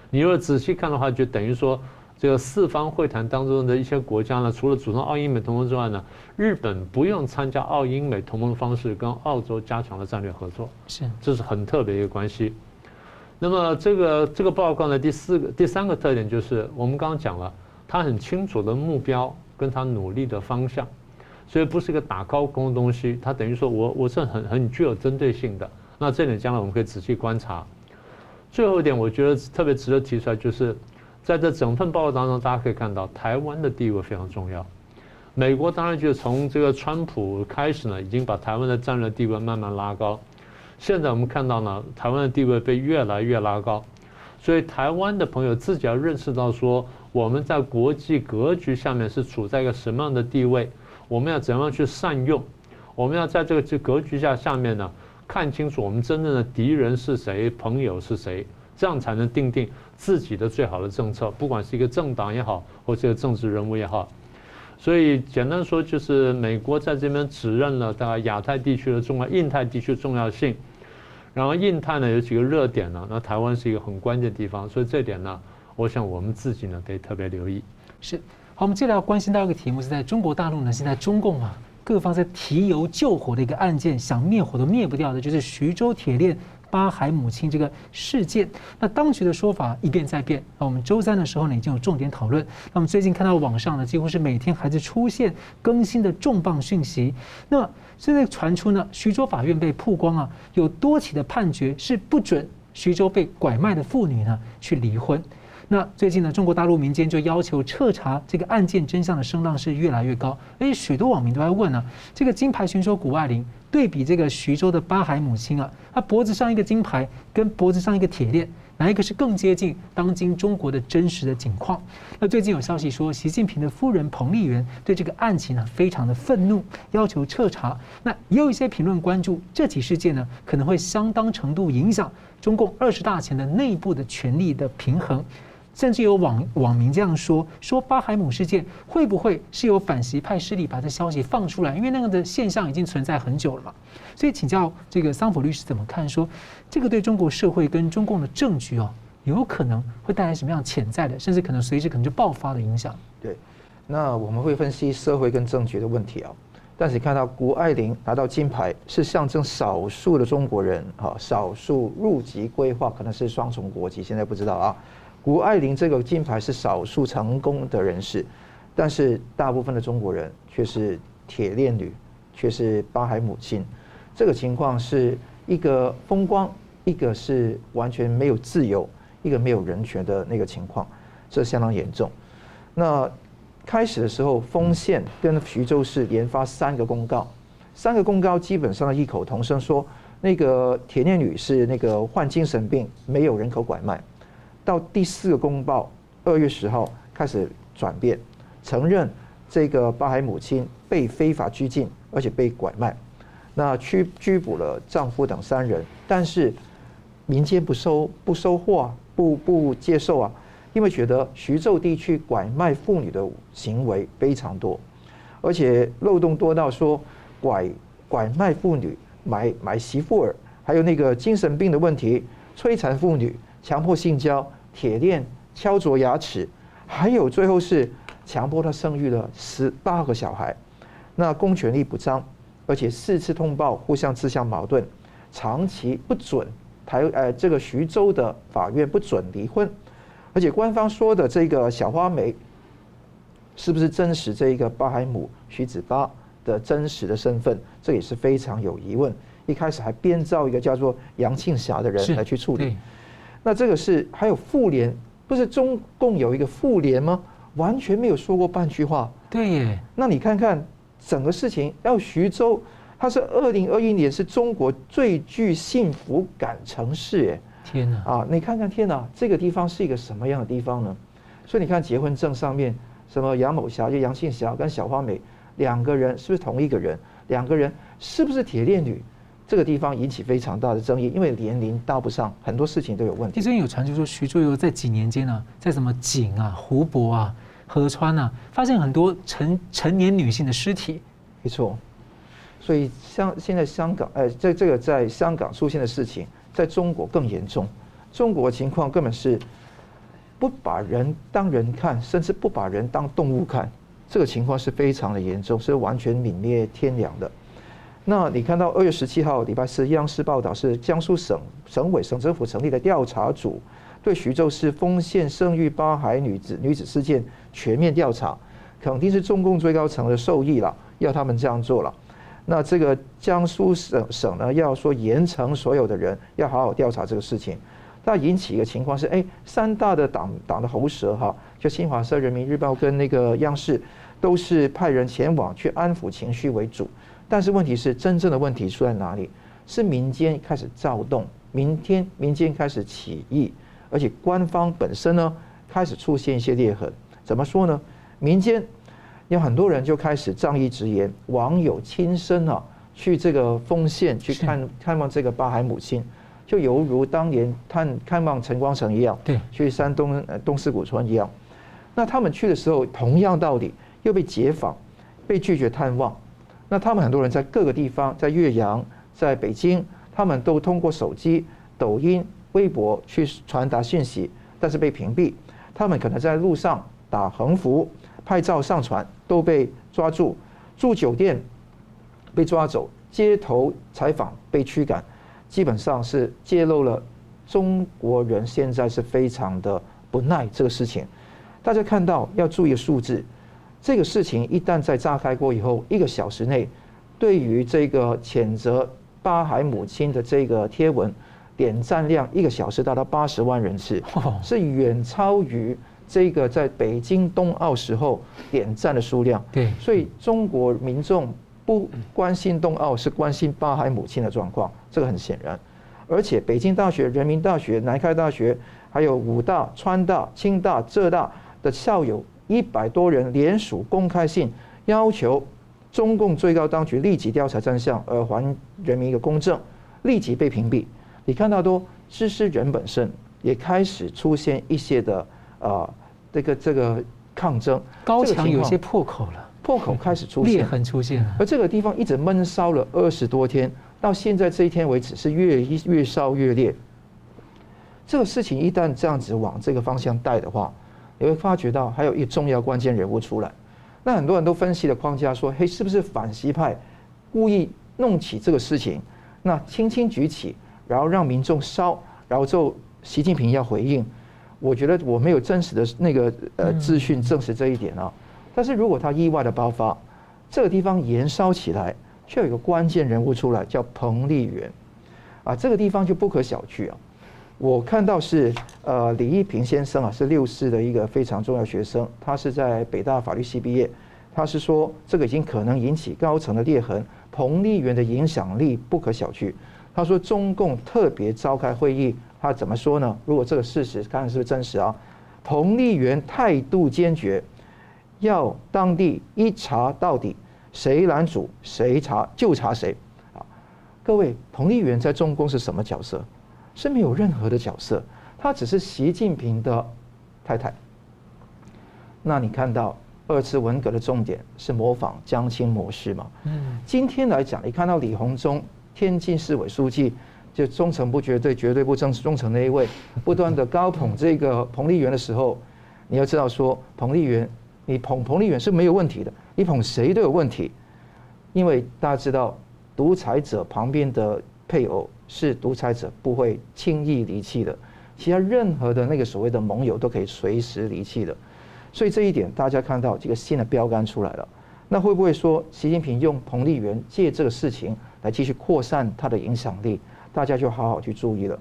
你如果仔细看的话，就等于说。这个四方会谈当中的一些国家呢，除了组成澳英美同盟之外呢，日本不用参加澳英美同盟的方式跟澳洲加强了战略合作，是，这是很特别一个关系。那么这个这个报告呢第四个、第三个特点就是我们刚刚讲了，它很清楚的目标跟它努力的方向，所以不是一个打高空的东西，它等于说我我是很很具有针对性的。那这点将来我们可以仔细观察。最后一点，我觉得特别值得提出来就是。在这整份报告当中，大家可以看到台湾的地位非常重要。美国当然就从这个川普开始呢，已经把台湾的战略地位慢慢拉高。现在我们看到呢，台湾的地位被越来越拉高。所以台湾的朋友自己要认识到说，我们在国际格局下面是处在一个什么样的地位，我们要怎样去善用，我们要在这个这格局下下面呢，看清楚我们真正的敌人是谁，朋友是谁。这样才能定定自己的最好的政策，不管是一个政党也好，或者政治人物也好。所以简单说，就是美国在这边指认了大概亚太地区的重要，印太地区重要性。然后印太呢有几个热点呢，那台湾是一个很关键的地方，所以这点呢，我想我们自己呢得特别留意。是，好，我们接下来要关心到一个题目，是在中国大陆呢，现在中共啊各方在提油救火的一个案件，想灭火都灭不掉的，就是徐州铁链。八海母亲这个事件，那当局的说法一变再变。那我们周三的时候呢，已经有重点讨论。那我们最近看到网上呢，几乎是每天还在出现更新的重磅讯息。那现在传出呢，徐州法院被曝光啊，有多起的判决是不准徐州被拐卖的妇女呢去离婚。那最近呢，中国大陆民间就要求彻查这个案件真相的声浪是越来越高，而且许多网民都在问呢、这个金牌选手谷爱凌对比这个徐州的八海母亲啊，她脖子上一个金牌跟脖子上一个铁链，哪一个是更接近当今中国的真实的景况？那最近有消息说，习近平的夫人彭丽媛对这个案情呢非常的愤怒，要求彻查。那也有一些评论关注这起事件呢，可能会相当程度影响中共二十大前的内部的权力的平衡。甚至有网网民这样说：说巴海姆事件会不会是有反习派势力把这消息放出来？因为那个的现象已经存在很久了嘛。所以请教这个桑普律师怎么看？说这个对中国社会跟中共的政局哦，有可能会带来什么样潜在的，甚至可能随时可能就爆发的影响？对，那我们会分析社会跟政局的问题啊。但是你看到谷爱凌拿到金牌，是象征少数的中国人哈，少数入籍规划可能是双重国籍，现在不知道啊。谷爱凌这个金牌是少数成功的人士，但是大部分的中国人却是铁链女，却是八海母亲。这个情况是一个风光，一个是完全没有自由，一个没有人权的那个情况，这相当严重。那开始的时候，丰县跟徐州市连发三个公告，三个公告基本上异口同声说，那个铁链女是那个患精神病，没有人口拐卖。到第四个公报，二月十号开始转变，承认这个巴海母亲被非法拘禁，而且被拐卖，那拘拘捕了丈夫等三人，但是民间不收不收货啊，不不接受啊，因为觉得徐州地区拐卖妇女的行为非常多，而且漏洞多到说拐拐卖妇女买买媳妇儿，还有那个精神病的问题，摧残妇女，强迫性交。铁链敲啄牙齿，还有最后是强迫他生育了十八个小孩，那公权力不彰，而且四次通报互相自相矛盾，长期不准台呃这个徐州的法院不准离婚，而且官方说的这个小花梅是不是真实这一个巴海姆徐子巴的真实的身份，这也是非常有疑问。一开始还编造一个叫做杨庆霞的人来去处理。那这个是还有妇联，不是中共有一个妇联吗？完全没有说过半句话。对耶。那你看看整个事情，要徐州，它是二零二一年是中国最具幸福感城市，耶，天哪！啊，你看看天哪，这个地方是一个什么样的地方呢？所以你看结婚证上面，什么杨某霞就杨庆霞跟小花美两个人是不是同一个人？两个人是不是铁链女？这个地方引起非常大的争议，因为年龄搭不上，很多事情都有问题。最近有传就说徐州有在几年间呢、啊，在什么井啊、湖泊啊、河川啊，发现很多成成年女性的尸体。没错，所以像现在香港，哎，在这个在香港出现的事情，在中国更严重。中国情况根本是不把人当人看，甚至不把人当动物看，这个情况是非常的严重，是完全泯灭天良的。那你看到二月十七号礼拜四，央视报道是江苏省省委省政府成立的调查组，对徐州市丰县生育八孩女子女子事件全面调查，肯定是中共最高层的授意了，要他们这样做了。那这个江苏省省呢，要说严惩所有的人，要好好调查这个事情。那引起一个情况是，哎，三大的党党的喉舌哈，就新华社、人民日报跟那个央视，都是派人前往去安抚情绪为主。但是问题是，真正的问题出在哪里？是民间开始躁动，明天民间开始起义，而且官方本身呢开始出现一些裂痕。怎么说呢？民间有很多人就开始仗义直言，网友亲身啊去这个丰县去看看望这个八海母亲，就犹如当年探看望陈光诚一样，对，去山东东四古村一样。那他们去的时候，同样道理，又被解访，被拒绝探望。那他们很多人在各个地方，在岳阳，在北京，他们都通过手机、抖音、微博去传达信息，但是被屏蔽。他们可能在路上打横幅、拍照上传，都被抓住；住酒店被抓走，街头采访被驱赶，基本上是揭露了中国人现在是非常的不耐这个事情。大家看到要注意数字。这个事情一旦在炸开过以后，一个小时内，对于这个谴责巴海母亲的这个贴文，点赞量一个小时达到八十万人次，是远超于这个在北京冬奥时候点赞的数量。对，所以中国民众不关心冬奥，是关心巴海母亲的状况，这个很显然。而且北京大学、人民大学、南开大学，还有武大、川大、清大、浙大的校友。一百多人联署公开信，要求中共最高当局立即调查真相，而还人民一个公正，立即被屏蔽。你看到多知识人本身也开始出现一些的啊，这个这个抗争，高墙有些破口了，破口开始出 [LAUGHS] 现，裂痕出现了。而这个地方一直闷烧了二十多天，到现在这一天为止是越越烧越烈。这个事情一旦这样子往这个方向带的话，你会发觉到还有一重要关键人物出来，那很多人都分析的框架说，嘿，是不是反西派故意弄起这个事情？那轻轻举起，然后让民众烧，然后之后习近平要回应。我觉得我没有真实的那个呃资讯证实这一点啊。但是如果他意外的爆发，这个地方延烧起来，却有一个关键人物出来，叫彭丽媛，啊，这个地方就不可小觑啊。我看到是呃李一平先生啊，是六四的一个非常重要学生，他是在北大法律系毕业，他是说这个已经可能引起高层的裂痕，彭丽媛的影响力不可小觑。他说中共特别召开会议，他怎么说呢？如果这个事实看看是不是真实啊？彭丽媛态度坚决，要当地一查到底，谁拦阻谁查就查谁啊！各位，彭丽媛在中共是什么角色？是没有任何的角色，她只是习近平的太太。那你看到二次文革的重点是模仿江青模式嘛？嗯。今天来讲，你看到李鸿忠，天津市委书记，就忠诚不绝对、绝对不忠忠诚那一位，不断的高捧这个彭丽媛的时候，你要知道说，彭丽媛，你捧彭丽媛是没有问题的，你捧谁都有问题，因为大家知道，独裁者旁边的配偶。是独裁者不会轻易离弃的，其他任何的那个所谓的盟友都可以随时离弃的，所以这一点大家看到这个新的标杆出来了，那会不会说习近平用彭丽媛借这个事情来继续扩散他的影响力？大家就好好去注意了。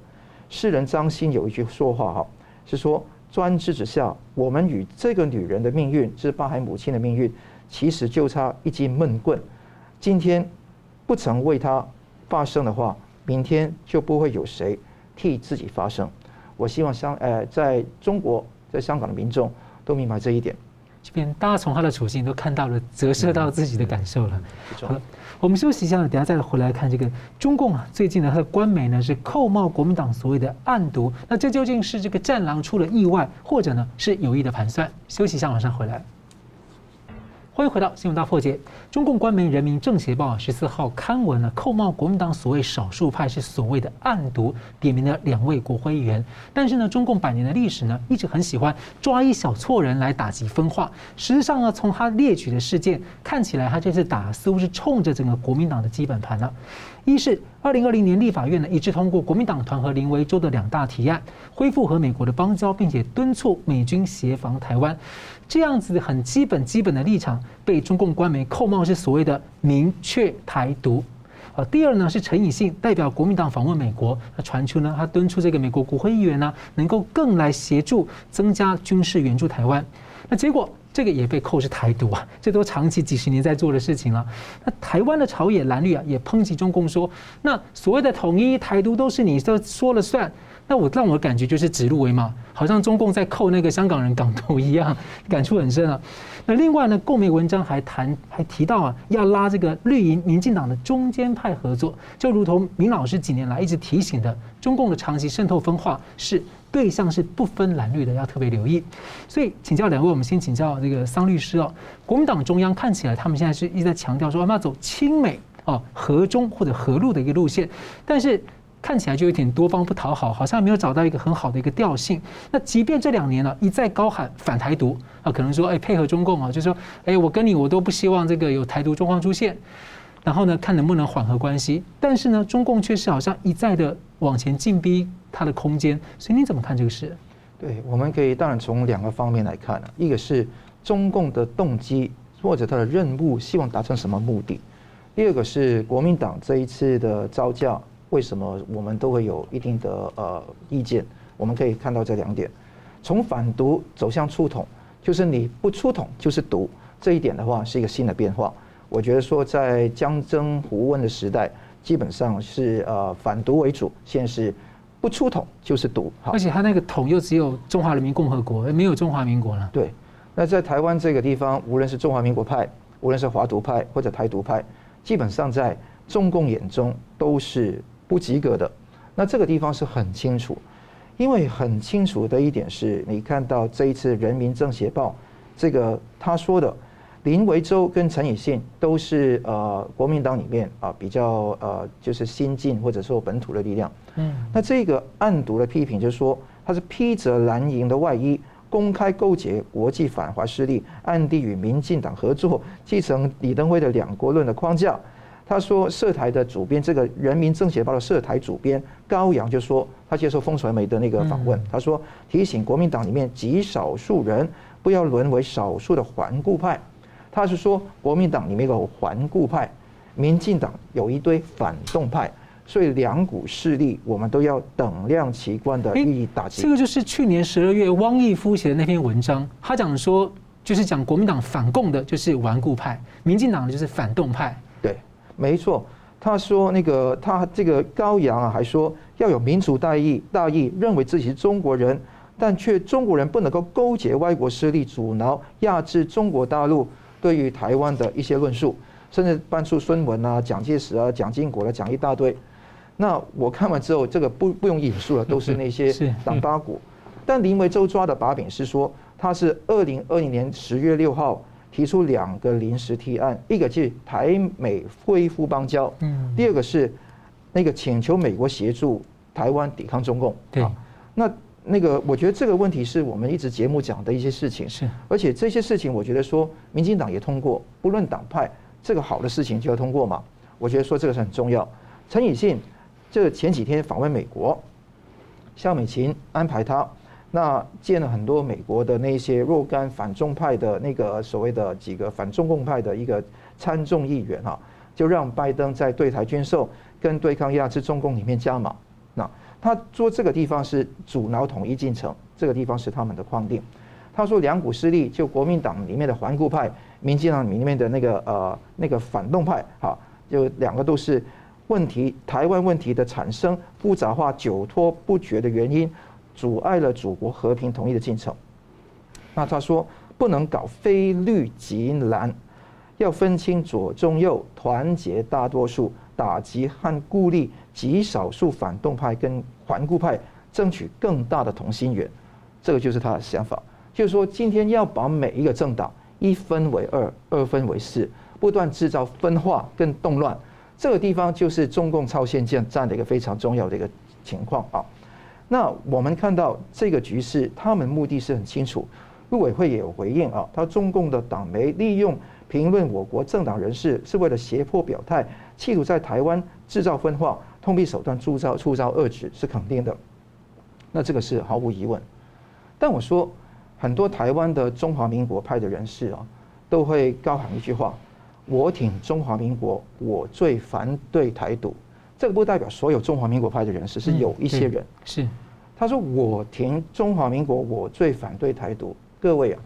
诗人张欣有一句说话哈，是说专制之下，我们与这个女人的命运，是八孩母亲的命运，其实就差一记闷棍。今天不曾为她发声的话。明天就不会有谁替自己发声。我希望香呃，在中国，在香港的民众都明白这一点。这边大家从他的处境都看到了，折射到自己的感受了。好了，我们休息一下，等下再回来看这个中共啊，最近呢，他的官媒呢是扣帽国民党所谓的暗毒，那这究竟是这个战狼出了意外，或者呢是有意的盘算？休息一下，马上回来。欢迎回到新闻大破解。中共官媒《人民政协报》十四号刊文了，扣帽国民党所谓少数派是所谓的暗毒，点名了两位国会议员。但是呢，中共百年的历史呢，一直很喜欢抓一小撮人来打击分化。实际上呢，从他列举的事件看起来，他这次打似乎是冲着整个国民党的基本盘了。一是二零二零年立法院呢一致通过国民党团和林维洲的两大提案，恢复和美国的邦交，并且敦促美军协防台湾。这样子很基本基本的立场被中共官媒扣帽是所谓的明确台独。啊，第二呢是陈以信代表国民党访问美国，他传出呢他敦促这个美国国会议员呢能够更来协助增加军事援助台湾。那结果这个也被扣是台独啊，这都长期几十年在做的事情了。那台湾的朝野蓝绿啊也抨击中共说，那所谓的统一台独都是你这说了算。那我让我感觉就是指鹿为马，好像中共在扣那个香港人港独一样，[LAUGHS] 感触很深啊。那另外呢，共媒文章还谈还提到啊，要拉这个绿营民进党的中间派合作，就如同明老师几年来一直提醒的，中共的长期渗透分化是对象是不分蓝绿的，要特别留意。所以请教两位，我们先请教这个桑律师哦。国民党中央看起来他们现在是一直在强调说，我们要走亲美哦和中或者和路的一个路线，但是。看起来就有点多方不讨好，好像没有找到一个很好的一个调性。那即便这两年呢，一再高喊反台独啊，可能说哎配合中共啊，就说哎我跟你我都不希望这个有台独状况出现，然后呢看能不能缓和关系。但是呢，中共却是好像一再的往前进逼他的空间。所以你怎么看这个事？对，我们可以当然从两个方面来看啊，一个是中共的动机或者他的任务，希望达成什么目的；第二个是国民党这一次的招架。为什么我们都会有一定的呃意见？我们可以看到这两点：从反独走向出统，就是你不出统就是独。这一点的话是一个新的变化。我觉得说在江征胡温的时代，基本上是呃反独为主，现在是不出统就是独。而且他那个统又只有中华人民共和国，没有中华民国了。对。那在台湾这个地方，无论是中华民国派，无论是华独派或者台独派，基本上在中共眼中都是。不及格的，那这个地方是很清楚，因为很清楚的一点是，你看到这一次《人民政协报》这个他说的，林维洲跟陈以信都是呃国民党里面啊比较呃就是新进或者说本土的力量，嗯，那这个暗读的批评就是说他是披着蓝营的外衣，公开勾结国际反华势力，暗地与民进党合作，继承李登辉的两国论的框架。他说，社台的主编，这个《人民政协报》的社台主编高阳就说，他接受风传媒的那个访问，他说提醒国民党里面极少数人不要沦为少数的顽固派。他是说，国民党里面有顽固派，民进党有一堆反动派，所以两股势力我们都要等量齐观的予以打击。这个就是去年十二月汪义夫写的那篇文章，他讲说，就是讲国民党反共的就是顽固派，民进党的就是反动派。没错，他说那个他这个高阳啊，还说要有民族大义，大义认为自己是中国人，但却中国人不能够勾结外国势力，阻挠压制中国大陆对于台湾的一些论述，甚至搬出孙文啊、蒋介石啊、蒋经国来讲一大堆。那我看完之后，这个不不用引述了，都是那些 [LAUGHS] 党八股。但林维洲抓的把柄是说，他是二零二零年十月六号。提出两个临时提案，一个是台美恢复邦交，嗯，第二个是那个请求美国协助台湾抵抗中共。对，那那个我觉得这个问题是我们一直节目讲的一些事情，是，而且这些事情我觉得说民进党也通过，不论党派，这个好的事情就要通过嘛。我觉得说这个是很重要。陈以信这前几天访问美国，肖美琴安排他。那见了很多美国的那些若干反中派的那个所谓的几个反中共派的一个参众议员啊，就让拜登在对台军售跟对抗压制中共里面加码。那他说这个地方是阻挠统一进程，这个地方是他们的框定。他说两股势力，就国民党里面的顽固派，民进党里面的那个呃那个反动派，哈，就两个都是问题，台湾问题的产生复杂化久拖不决的原因。阻碍了祖国和平统一的进程。那他说不能搞非绿即蓝，要分清左中右，团结大多数，打击和孤立极少数反动派跟顽固派，争取更大的同心圆。这个就是他的想法，就是说今天要把每一个政党一分为二，二分为四，不断制造分化跟动乱。这个地方就是中共超限战占的一个非常重要的一个情况啊。那我们看到这个局势，他们目的是很清楚。陆委会也有回应啊，他中共的党媒利用评论我国政党人士，是为了胁迫表态，企图在台湾制造分化，通匕手段铸造粗糙恶质，是肯定的。那这个是毫无疑问。但我说，很多台湾的中华民国派的人士啊，都会高喊一句话：“我挺中华民国，我最反对台独。”这个不代表所有中华民国派的人士，是有一些人是他说：“我挺中华民国，我最反对台独。”各位啊，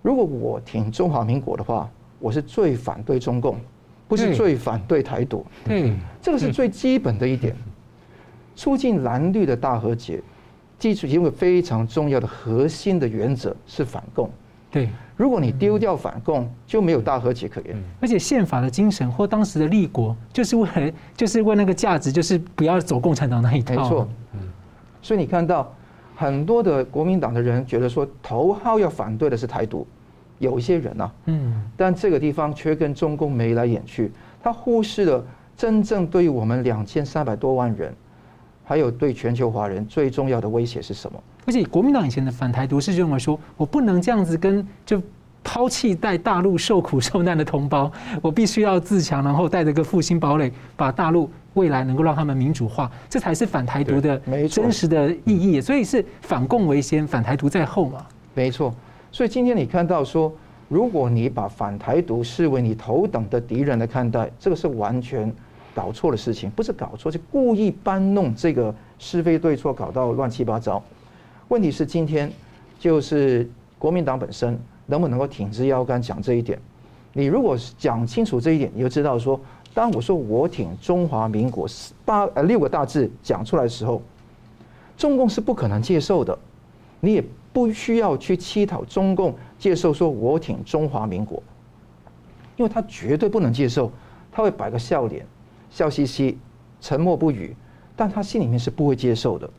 如果我挺中华民国的话，我是最反对中共，不是最反对台独。嗯，这个是最基本的一点。促进蓝绿的大和解，基础因为非常重要的核心的原则是反共。对，如果你丢掉反共，就没有大和解可言。而且宪法的精神或当时的立国，就是为了就是为那个价值，就是不要走共产党那一套。没错。所以你看到。很多的国民党的人觉得说，头号要反对的是台独，有一些人啊，嗯，但这个地方却跟中共眉来眼去，他忽视了真正对于我们两千三百多万人，还有对全球华人最重要的威胁是什么？而且国民党以前的反台独是认为说，我不能这样子跟就抛弃在大陆受苦受难的同胞，[LAUGHS] 我必须要自强，然后带着个复兴堡垒，把大陆。未来能够让他们民主化，这才是反台独的真实的意义。所以是反共为先，反台独在后嘛。没错。所以今天你看到说，如果你把反台独视为你头等的敌人来看待，这个是完全搞错的事情。不是搞错，是故意搬弄这个是非对错，搞到乱七八糟。问题是今天就是国民党本身能不能够挺直腰杆讲这一点？你如果讲清楚这一点，你就知道说。当我说我挺中华民国八呃六个大字讲出来的时候，中共是不可能接受的，你也不需要去乞讨中共接受说我挺中华民国，因为他绝对不能接受，他会摆个笑脸，笑嘻嘻，沉默不语，但他心里面是不会接受的，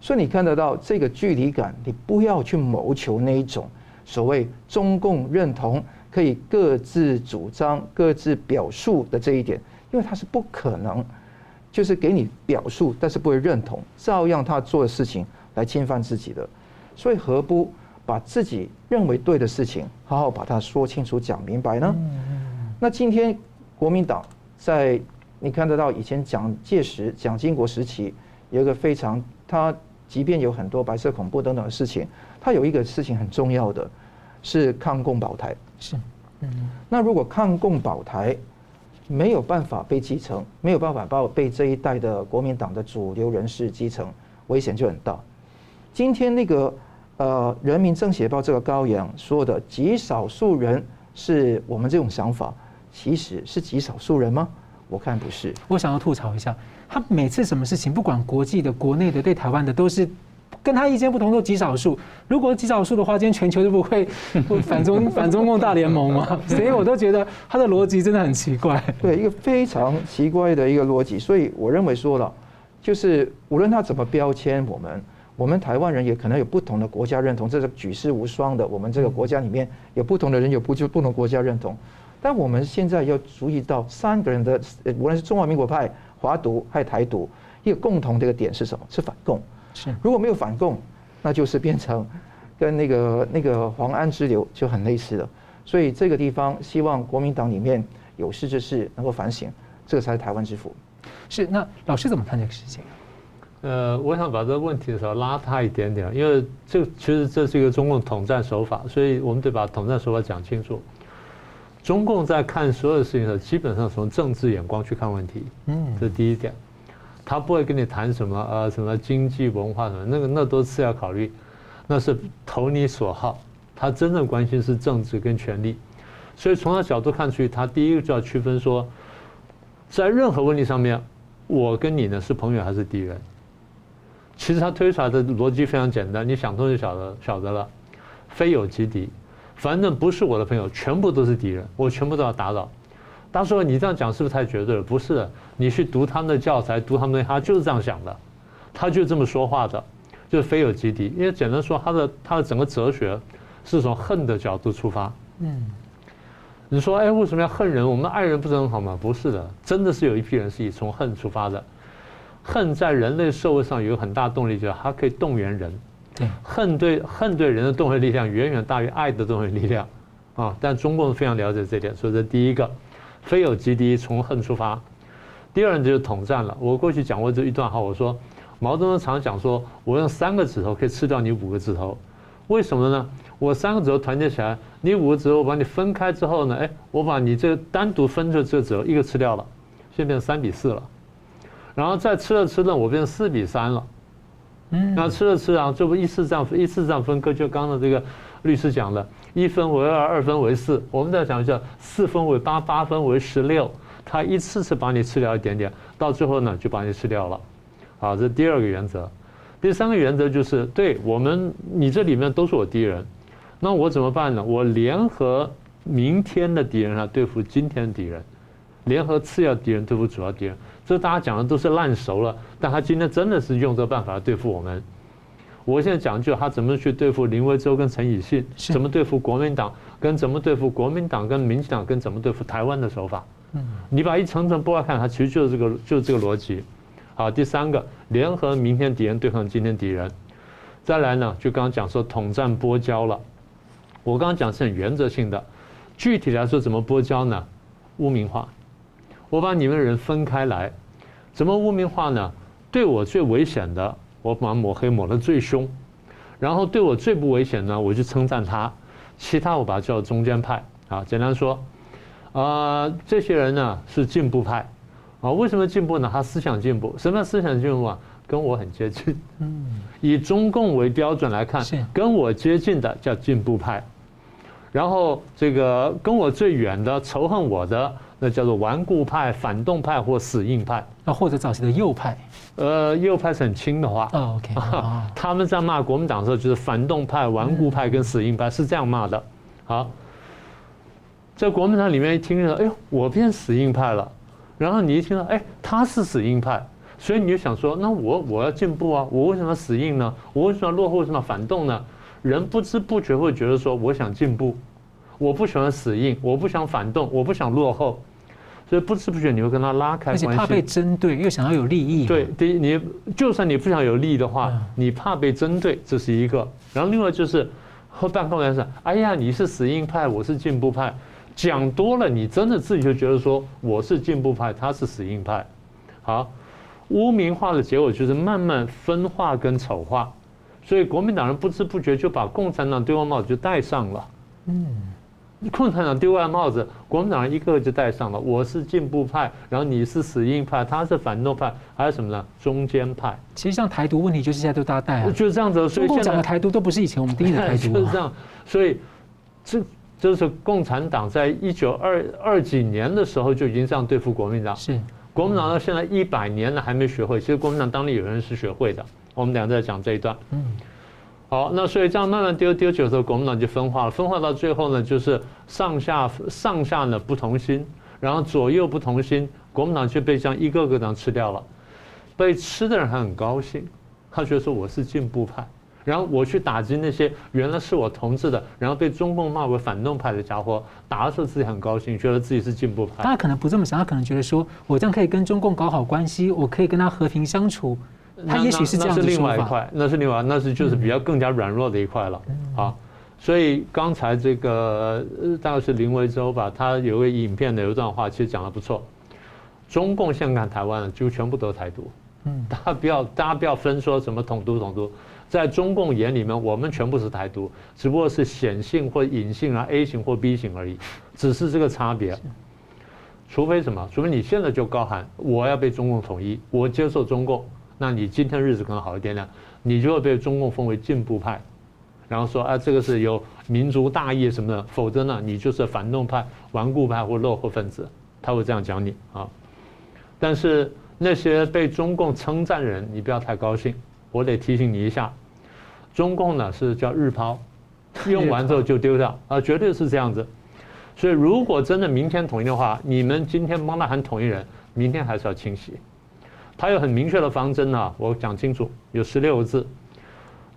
所以你看得到这个距离感，你不要去谋求那一种所谓中共认同。可以各自主张、各自表述的这一点，因为他是不可能，就是给你表述，但是不会认同，照样他做的事情来侵犯自己的，所以何不把自己认为对的事情，好好把它说清楚、讲明白呢？那今天国民党在你看得到以前蒋介石、蒋经国时期，有一个非常，他即便有很多白色恐怖等等的事情，他有一个事情很重要的。是抗共保台是，嗯，那如果抗共保台没有办法被继承，没有办法把被这一代的国民党的主流人士继承，危险就很大。今天那个呃，《人民政协报》这个高阳说的极少数人是我们这种想法，其实是极少数人吗？我看不是。我想要吐槽一下，他每次什么事情，不管国际的、国内的、对台湾的，都是。跟他意见不同都极少数，如果极少数的话，今天全球就不会 [LAUGHS] 反中反中共大联盟嘛。[LAUGHS] 所以我都觉得他的逻辑真的很奇怪。对，一个非常奇怪的一个逻辑。所以我认为说了，就是无论他怎么标签我们，我们台湾人也可能有不同的国家认同，这是举世无双的。我们这个国家里面有不同的人，有不就不同国家认同。但我们现在要注意到三个人的，无论是中华民国派、华独还有台独，一个共同的一个点是什么？是反共。是，如果没有反共，那就是变成跟那个那个黄安之流就很类似了。所以这个地方，希望国民党里面有识之士能够反省，这个才是台湾之福。是，那老师怎么看这个事情？呃，我想把这个问题的时候拉大一点点，因为这其实这是一个中共统战手法，所以我们得把统战手法讲清楚。中共在看所有的事情的时候，基本上从政治眼光去看问题，嗯，这是第一点。他不会跟你谈什么呃什么经济文化什么那个那都次要考虑，那是投你所好。他真正关心是政治跟权力，所以从他角度看出去，他第一个就要区分说，在任何问题上面，我跟你呢是朋友还是敌人？其实他推出来的逻辑非常简单，你想通就晓得晓得了，非友即敌，反正不是我的朋友，全部都是敌人，我全部都要打倒。他说：“你这样讲是不是太绝对了？不是的，你去读他们的教材，读他们的，他就是这样想的，他就这么说话的，就是非友即敌。因为简单说，他的他的整个哲学是从恨的角度出发，嗯，你说，哎，为什么要恨人？我们爱人不是很好吗？不是的，真的是有一批人是以从恨出发的。恨在人类社会上有很大动力，就是它可以动员人。恨对恨对人的动员力量远远大于爱的动员力量啊！但中共非常了解这点，所以这第一个，非有即敌，从恨出发。第二呢，就是统战了。我过去讲过这一段话，我说毛泽东常讲说，我用三个指头可以吃掉你五个指头，为什么呢？我三个指头团结起来，你五个指头我把你分开之后呢，哎，我把你这个单独分出这个指头一个吃掉了，现在变成三比四了，然后再吃着吃着，我变成四比三了，嗯，那吃着吃着，这不一次这样一次这样分割，就刚刚的这个律师讲的，一分为二，二分为四，我们再讲一下，四分为八，八分为十六。他一次次把你吃掉一点点，到最后呢就把你吃掉了，好，这第二个原则。第三个原则就是，对我们你这里面都是我敌人，那我怎么办呢？我联合明天的敌人来对付今天的敌人，联合次要敌人对付主要敌人。这大家讲的都是烂熟了，但他今天真的是用这个办法来对付我们。我现在讲就他怎么去对付林维洲跟陈以信，怎么对付国民党，跟怎么对付国民党跟民进党，跟怎么对付台湾的手法。嗯，你把一层层剥开看，它其实就是这个，就是这个逻辑。好，第三个，联合明天敌人对抗今天敌人。再来呢，就刚刚讲说统战拨交了。我刚刚讲是很原则性的，具体来说怎么拨交呢？污名化，我把你们人分开来，怎么污名化呢？对我最危险的，我把抹黑抹得最凶，然后对我最不危险呢，我就称赞他，其他我把它叫中间派。啊，简单说。啊、呃，这些人呢是进步派，啊，为什么进步呢？他思想进步，什么思想进步啊？跟我很接近。嗯，以中共为标准来看，跟我接近的叫进步派，然后这个跟我最远的仇恨我的，那叫做顽固派、反动派或死硬派，啊，或者早期的右派。呃，右派是很轻的话。[LAUGHS] 他们在骂国民党的时候，就是反动派、顽固派跟死硬派是这样骂的。好。在国民党里面一听着，哎呦，我变死硬派了。然后你一听到，哎，他是死硬派，所以你就想说，那我我要进步啊，我为什么要死硬呢？我为什么要落后？为什么要反动呢？人不知不觉会觉得说，我想进步，我不喜欢死硬，我不想反动，我不想落后，所以不知不觉你会跟他拉开关系。而且怕被针对，又想要有利益。对，第一，你就算你不想有利益的话，你怕被针对，这是一个。然后另外就是后半部分是，哎呀，你是死硬派，我是进步派。讲多了，你真的自己就觉得说我是进步派，他是死硬派。好，污名化的结果就是慢慢分化跟丑化，所以国民党人不知不觉就把共产党对外帽子就戴上了。嗯，共产党丢完帽子，国民党人一个个就戴上了。我是进步派，然后你是死硬派，他是反动派，还有什么呢？中间派。其实像台独问题，就是现在都大家戴啊。就是这样子，所以现在讲的台独都不是以前我们定义的台独。就是这样，所以这。就是共产党在一九二二几年的时候就已经这样对付国民党。是，国民党到现在一百年了还没学会。其实国民党当年有人是学会的。我们俩在讲这一段。嗯。好，那所以这样慢慢丢丢久之后，国民党就分化了。分化到最后呢，就是上下上下呢不同心，然后左右不同心，国民党就被这样一个个这样吃掉了。被吃的人还很高兴，他觉得说我是进步派。然后我去打击那些原来是我同志的，然后被中共骂为反动派的家伙，打的时候自己很高兴，觉得自己是进步派。他可能不这么想，他可能觉得说，我这样可以跟中共搞好关系，我可以跟他和平相处。他也许是这样子说法。那是另外一块，那是另外，那是就是比较更加软弱的一块了。啊，所以刚才这个大概是林维洲吧，他有个影片的有一段话，其实讲的不错。中共现在看台湾就全部都是台独。嗯，[LAUGHS] 大家不要，大家不要分说什么统独统独。在中共眼里面，我们全部是台独，只不过是显性或隐性啊，A 型或 B 型而已，只是这个差别。除非什么？除非你现在就高喊我要被中共统一，我接受中共，那你今天日子可能好一点点，你就会被中共封为进步派，然后说啊，这个是有民族大义什么的，否则呢，你就是反动派、顽固派或落后分子，他会这样讲你啊。但是那些被中共称赞人，你不要太高兴，我得提醒你一下。中共呢是叫日抛，用完之后就丢掉啊，绝对是这样子。所以如果真的明天统一的话，你们今天帮他喊统一人，明天还是要清洗。他有很明确的方针啊，我讲清楚，有十六个字：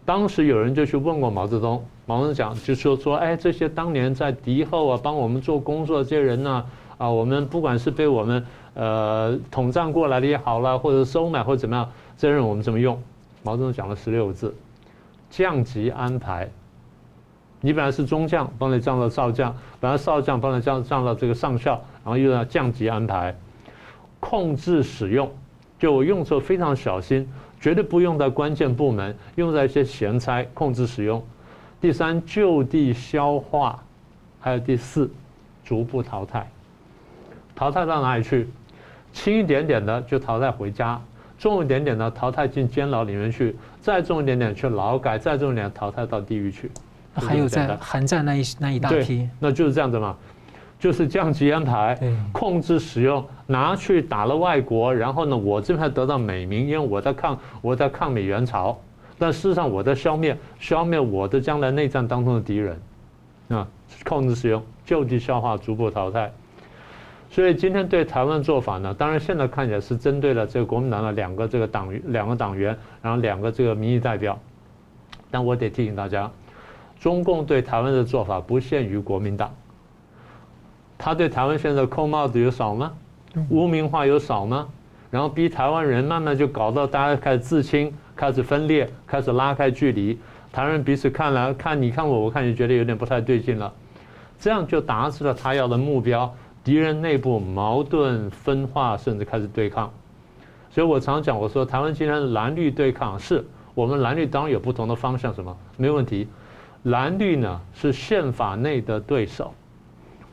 当时有人就去问过毛泽东，毛泽东讲就说说，哎，这些当年在敌后啊帮我们做工作的这些人呢，啊，我们不管是被我们呃统战过来的也好了，或者收买或者怎么样，这些人我们怎么用？毛泽东讲了十六个字：降级安排。你本来是中将，帮你降到少将，本来少将帮你降降到这个上校，然后又要降级安排，控制使用，就我用的时候非常小心。绝对不用在关键部门，用在一些闲差，控制使用。第三，就地消化，还有第四，逐步淘汰。淘汰到哪里去？轻一点点的就淘汰回家，重一点点的淘汰进监牢里面去，再重一点点去劳改，再重一点淘汰到地狱去。还有在韩战那一那一大批，那就是这样子嘛。就是降级安排，控制使用，拿去打了外国，然后呢，我这边还得到美名，因为我在抗我在抗美援朝，但事实上我在消灭消灭我的将来内战当中的敌人，啊，控制使用，就地消化，逐步淘汰。所以今天对台湾做法呢，当然现在看起来是针对了这个国民党的两个这个党两个党员，然后两个这个民意代表，但我得提醒大家，中共对台湾的做法不限于国民党。他对台湾现在扣帽子有少吗？污名化有少吗？然后逼台湾人慢慢就搞到大家开始自清，开始分裂，开始拉开距离。台湾人彼此看来看你看我，我看你，觉得有点不太对劲了。这样就达成了他要的目标：敌人内部矛盾分化，甚至开始对抗。所以我常讲，我说台湾今天蓝绿对抗，是我们蓝绿当然有不同的方向，什么没问题。蓝绿呢是宪法内的对手。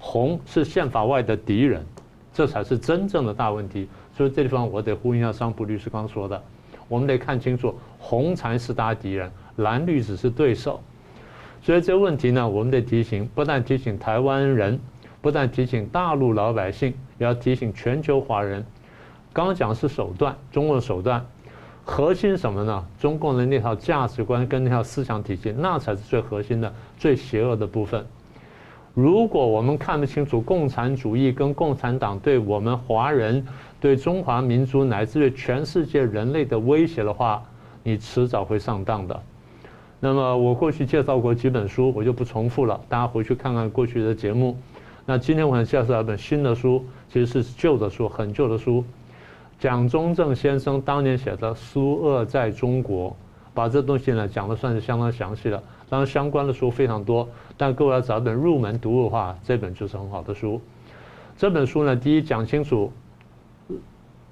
红是宪法外的敌人，这才是真正的大问题。所以这地方我得呼应一下桑普律师刚说的，我们得看清楚，红才是大敌人，蓝绿只是对手。所以这问题呢，我们得提醒，不但提醒台湾人，不但提醒大陆老百姓，也要提醒全球华人。刚讲是手段，中共的手段，核心什么呢？中共的那套价值观跟那套思想体系，那才是最核心的、最邪恶的部分。如果我们看不清楚共产主义跟共产党对我们华人、对中华民族乃至于全世界人类的威胁的话，你迟早会上当的。那么我过去介绍过几本书，我就不重复了，大家回去看看过去的节目。那今天我想介绍一本新的书，其实是旧的书，很旧的书，蒋中正先生当年写的《苏俄在中国》，把这东西呢讲的算是相当详细了。当然相关的书非常多。但各位要找本入门读物的话，这本就是很好的书。这本书呢，第一讲清楚，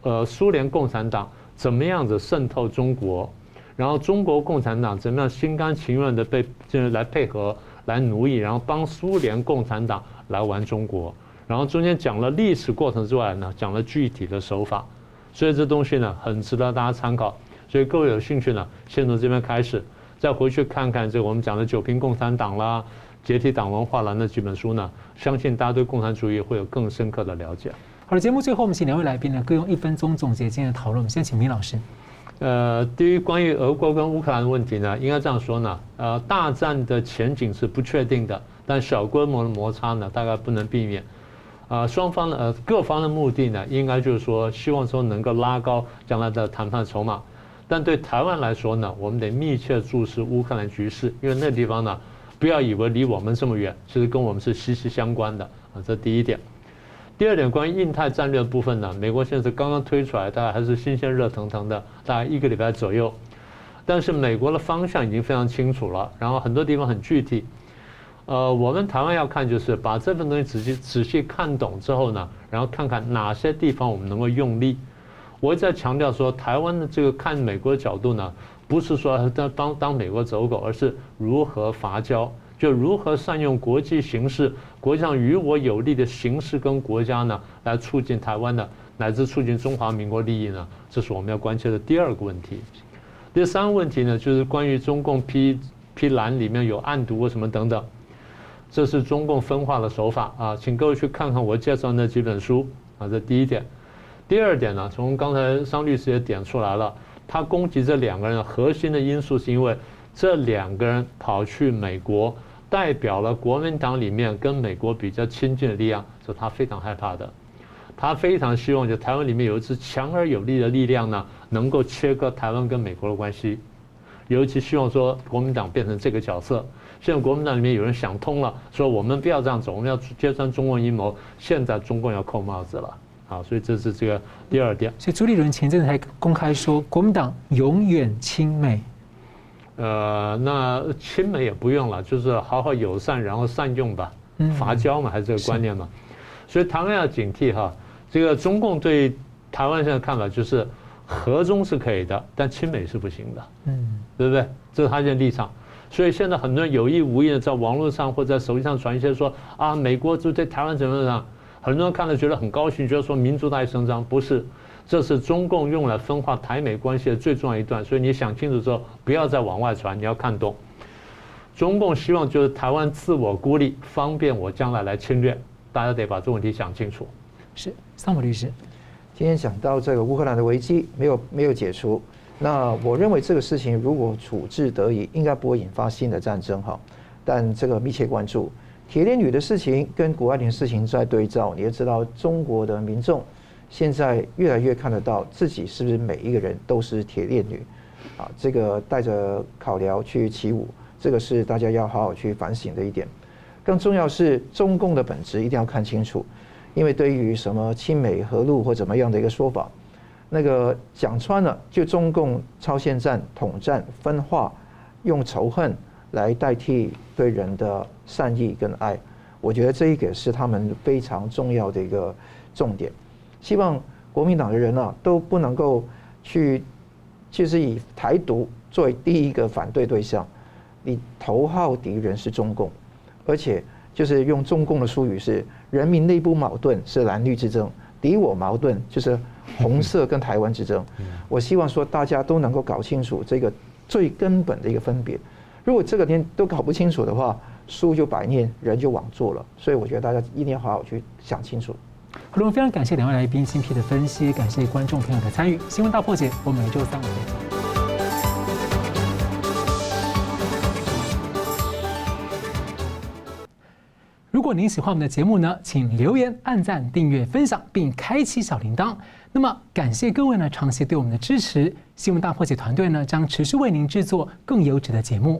呃，苏联共产党怎么样子渗透中国，然后中国共产党怎么样心甘情愿的被就是来配合、来奴役，然后帮苏联共产党来玩中国。然后中间讲了历史过程之外呢，讲了具体的手法。所以这东西呢，很值得大家参考。所以各位有兴趣呢，先从这边开始，再回去看看这个我们讲的九评共产党啦。解体党文化啦那几本书呢？相信大家对共产主义会有更深刻的了解。好了，节目最后我们请两位来宾呢各用一分钟总结今天的讨论。我们先请明老师。呃，对于关于俄国跟乌克兰的问题呢，应该这样说呢，呃，大战的前景是不确定的，但小规模的摩擦呢，大概不能避免。啊、呃，双方的呃各方的目的呢，应该就是说希望说能够拉高将来的谈判筹码。但对台湾来说呢，我们得密切注视乌克兰局势，因为那地方呢。不要以为离我们这么远，其实跟我们是息息相关的啊！这第一点。第二点，关于印太战略的部分呢，美国现在是刚刚推出来，大概还是新鲜热腾腾的，大概一个礼拜左右。但是美国的方向已经非常清楚了，然后很多地方很具体。呃，我们台湾要看就是把这份东西仔细仔细看懂之后呢，然后看看哪些地方我们能够用力。我一再强调说，台湾的这个看美国的角度呢。不是说当当当美国走狗，而是如何伐交，就如何善用国际形势，国际上与我有利的形势跟国家呢，来促进台湾的乃至促进中华民国利益呢？这是我们要关切的第二个问题。第三个问题呢，就是关于中共批批蓝里面有暗读或什么等等，这是中共分化的手法啊，请各位去看看我介绍那几本书啊。这第一点。第二点呢，从刚才商律师也点出来了。他攻击这两个人的核心的因素，是因为这两个人跑去美国，代表了国民党里面跟美国比较亲近的力量，是他非常害怕的。他非常希望就台湾里面有一支强而有力的力量呢，能够切割台湾跟美国的关系。尤其希望说国民党变成这个角色。现在国民党里面有人想通了，说我们不要这样走，我们要揭穿中共阴谋。现在中共要扣帽子了，啊，所以这是这个第二点。所以朱立伦前阵子还公开说，国民党永远亲美。呃，那亲美也不用了，就是好好友善，然后善用吧，伐交嘛，还是这个观念嘛。所以台湾要警惕哈，这个中共对台湾现在看法就是和中是可以的，但亲美是不行的，嗯，对不对？这是他现在立场。所以现在很多人有意无意的在网络上或者在手机上传一些说啊，美国就对台湾怎么怎么样，很多人看了觉得很高兴，觉得说民族大义伸张，不是，这是中共用来分化台美关系的最重要一段。所以你想清楚之后，不要再往外传，你要看懂。中共希望就是台湾自我孤立，方便我将来来侵略，大家得把这个问题想清楚。是，桑普律师，今天讲到这个乌克兰的危机没有没有解除。那我认为这个事情如果处置得宜，应该不会引发新的战争哈。但这个密切关注铁链女的事情跟谷爱凌的事情在对照，你也知道中国的民众现在越来越看得到自己是不是每一个人都是铁链女啊？这个带着考量去起舞，这个是大家要好好去反省的一点。更重要是中共的本质一定要看清楚，因为对于什么亲美和路或怎么样的一个说法。那个讲穿了，就中共超限战、统战、分化，用仇恨来代替对人的善意跟爱，我觉得这一个是他们非常重要的一个重点。希望国民党的人啊都不能够去，就是以台独作为第一个反对对象，你头号敌人是中共，而且就是用中共的术语是人民内部矛盾是蓝绿之争，敌我矛盾就是。红色跟台湾之争，[LAUGHS] 我希望说大家都能够搞清楚这个最根本的一个分别。如果这个点都搞不清楚的话，书就白念，人就枉做了。所以我觉得大家一定要好好去想清楚。好了，非常感谢两位来宾精辟的分析，感谢观众朋友的参与。新闻大破解，我们每周三五点。如果您喜欢我们的节目呢，请留言、按赞、订阅、分享，并开启小铃铛。那么，感谢各位呢长期对我们的支持。新闻大破解团队呢将持续为您制作更优质的节目。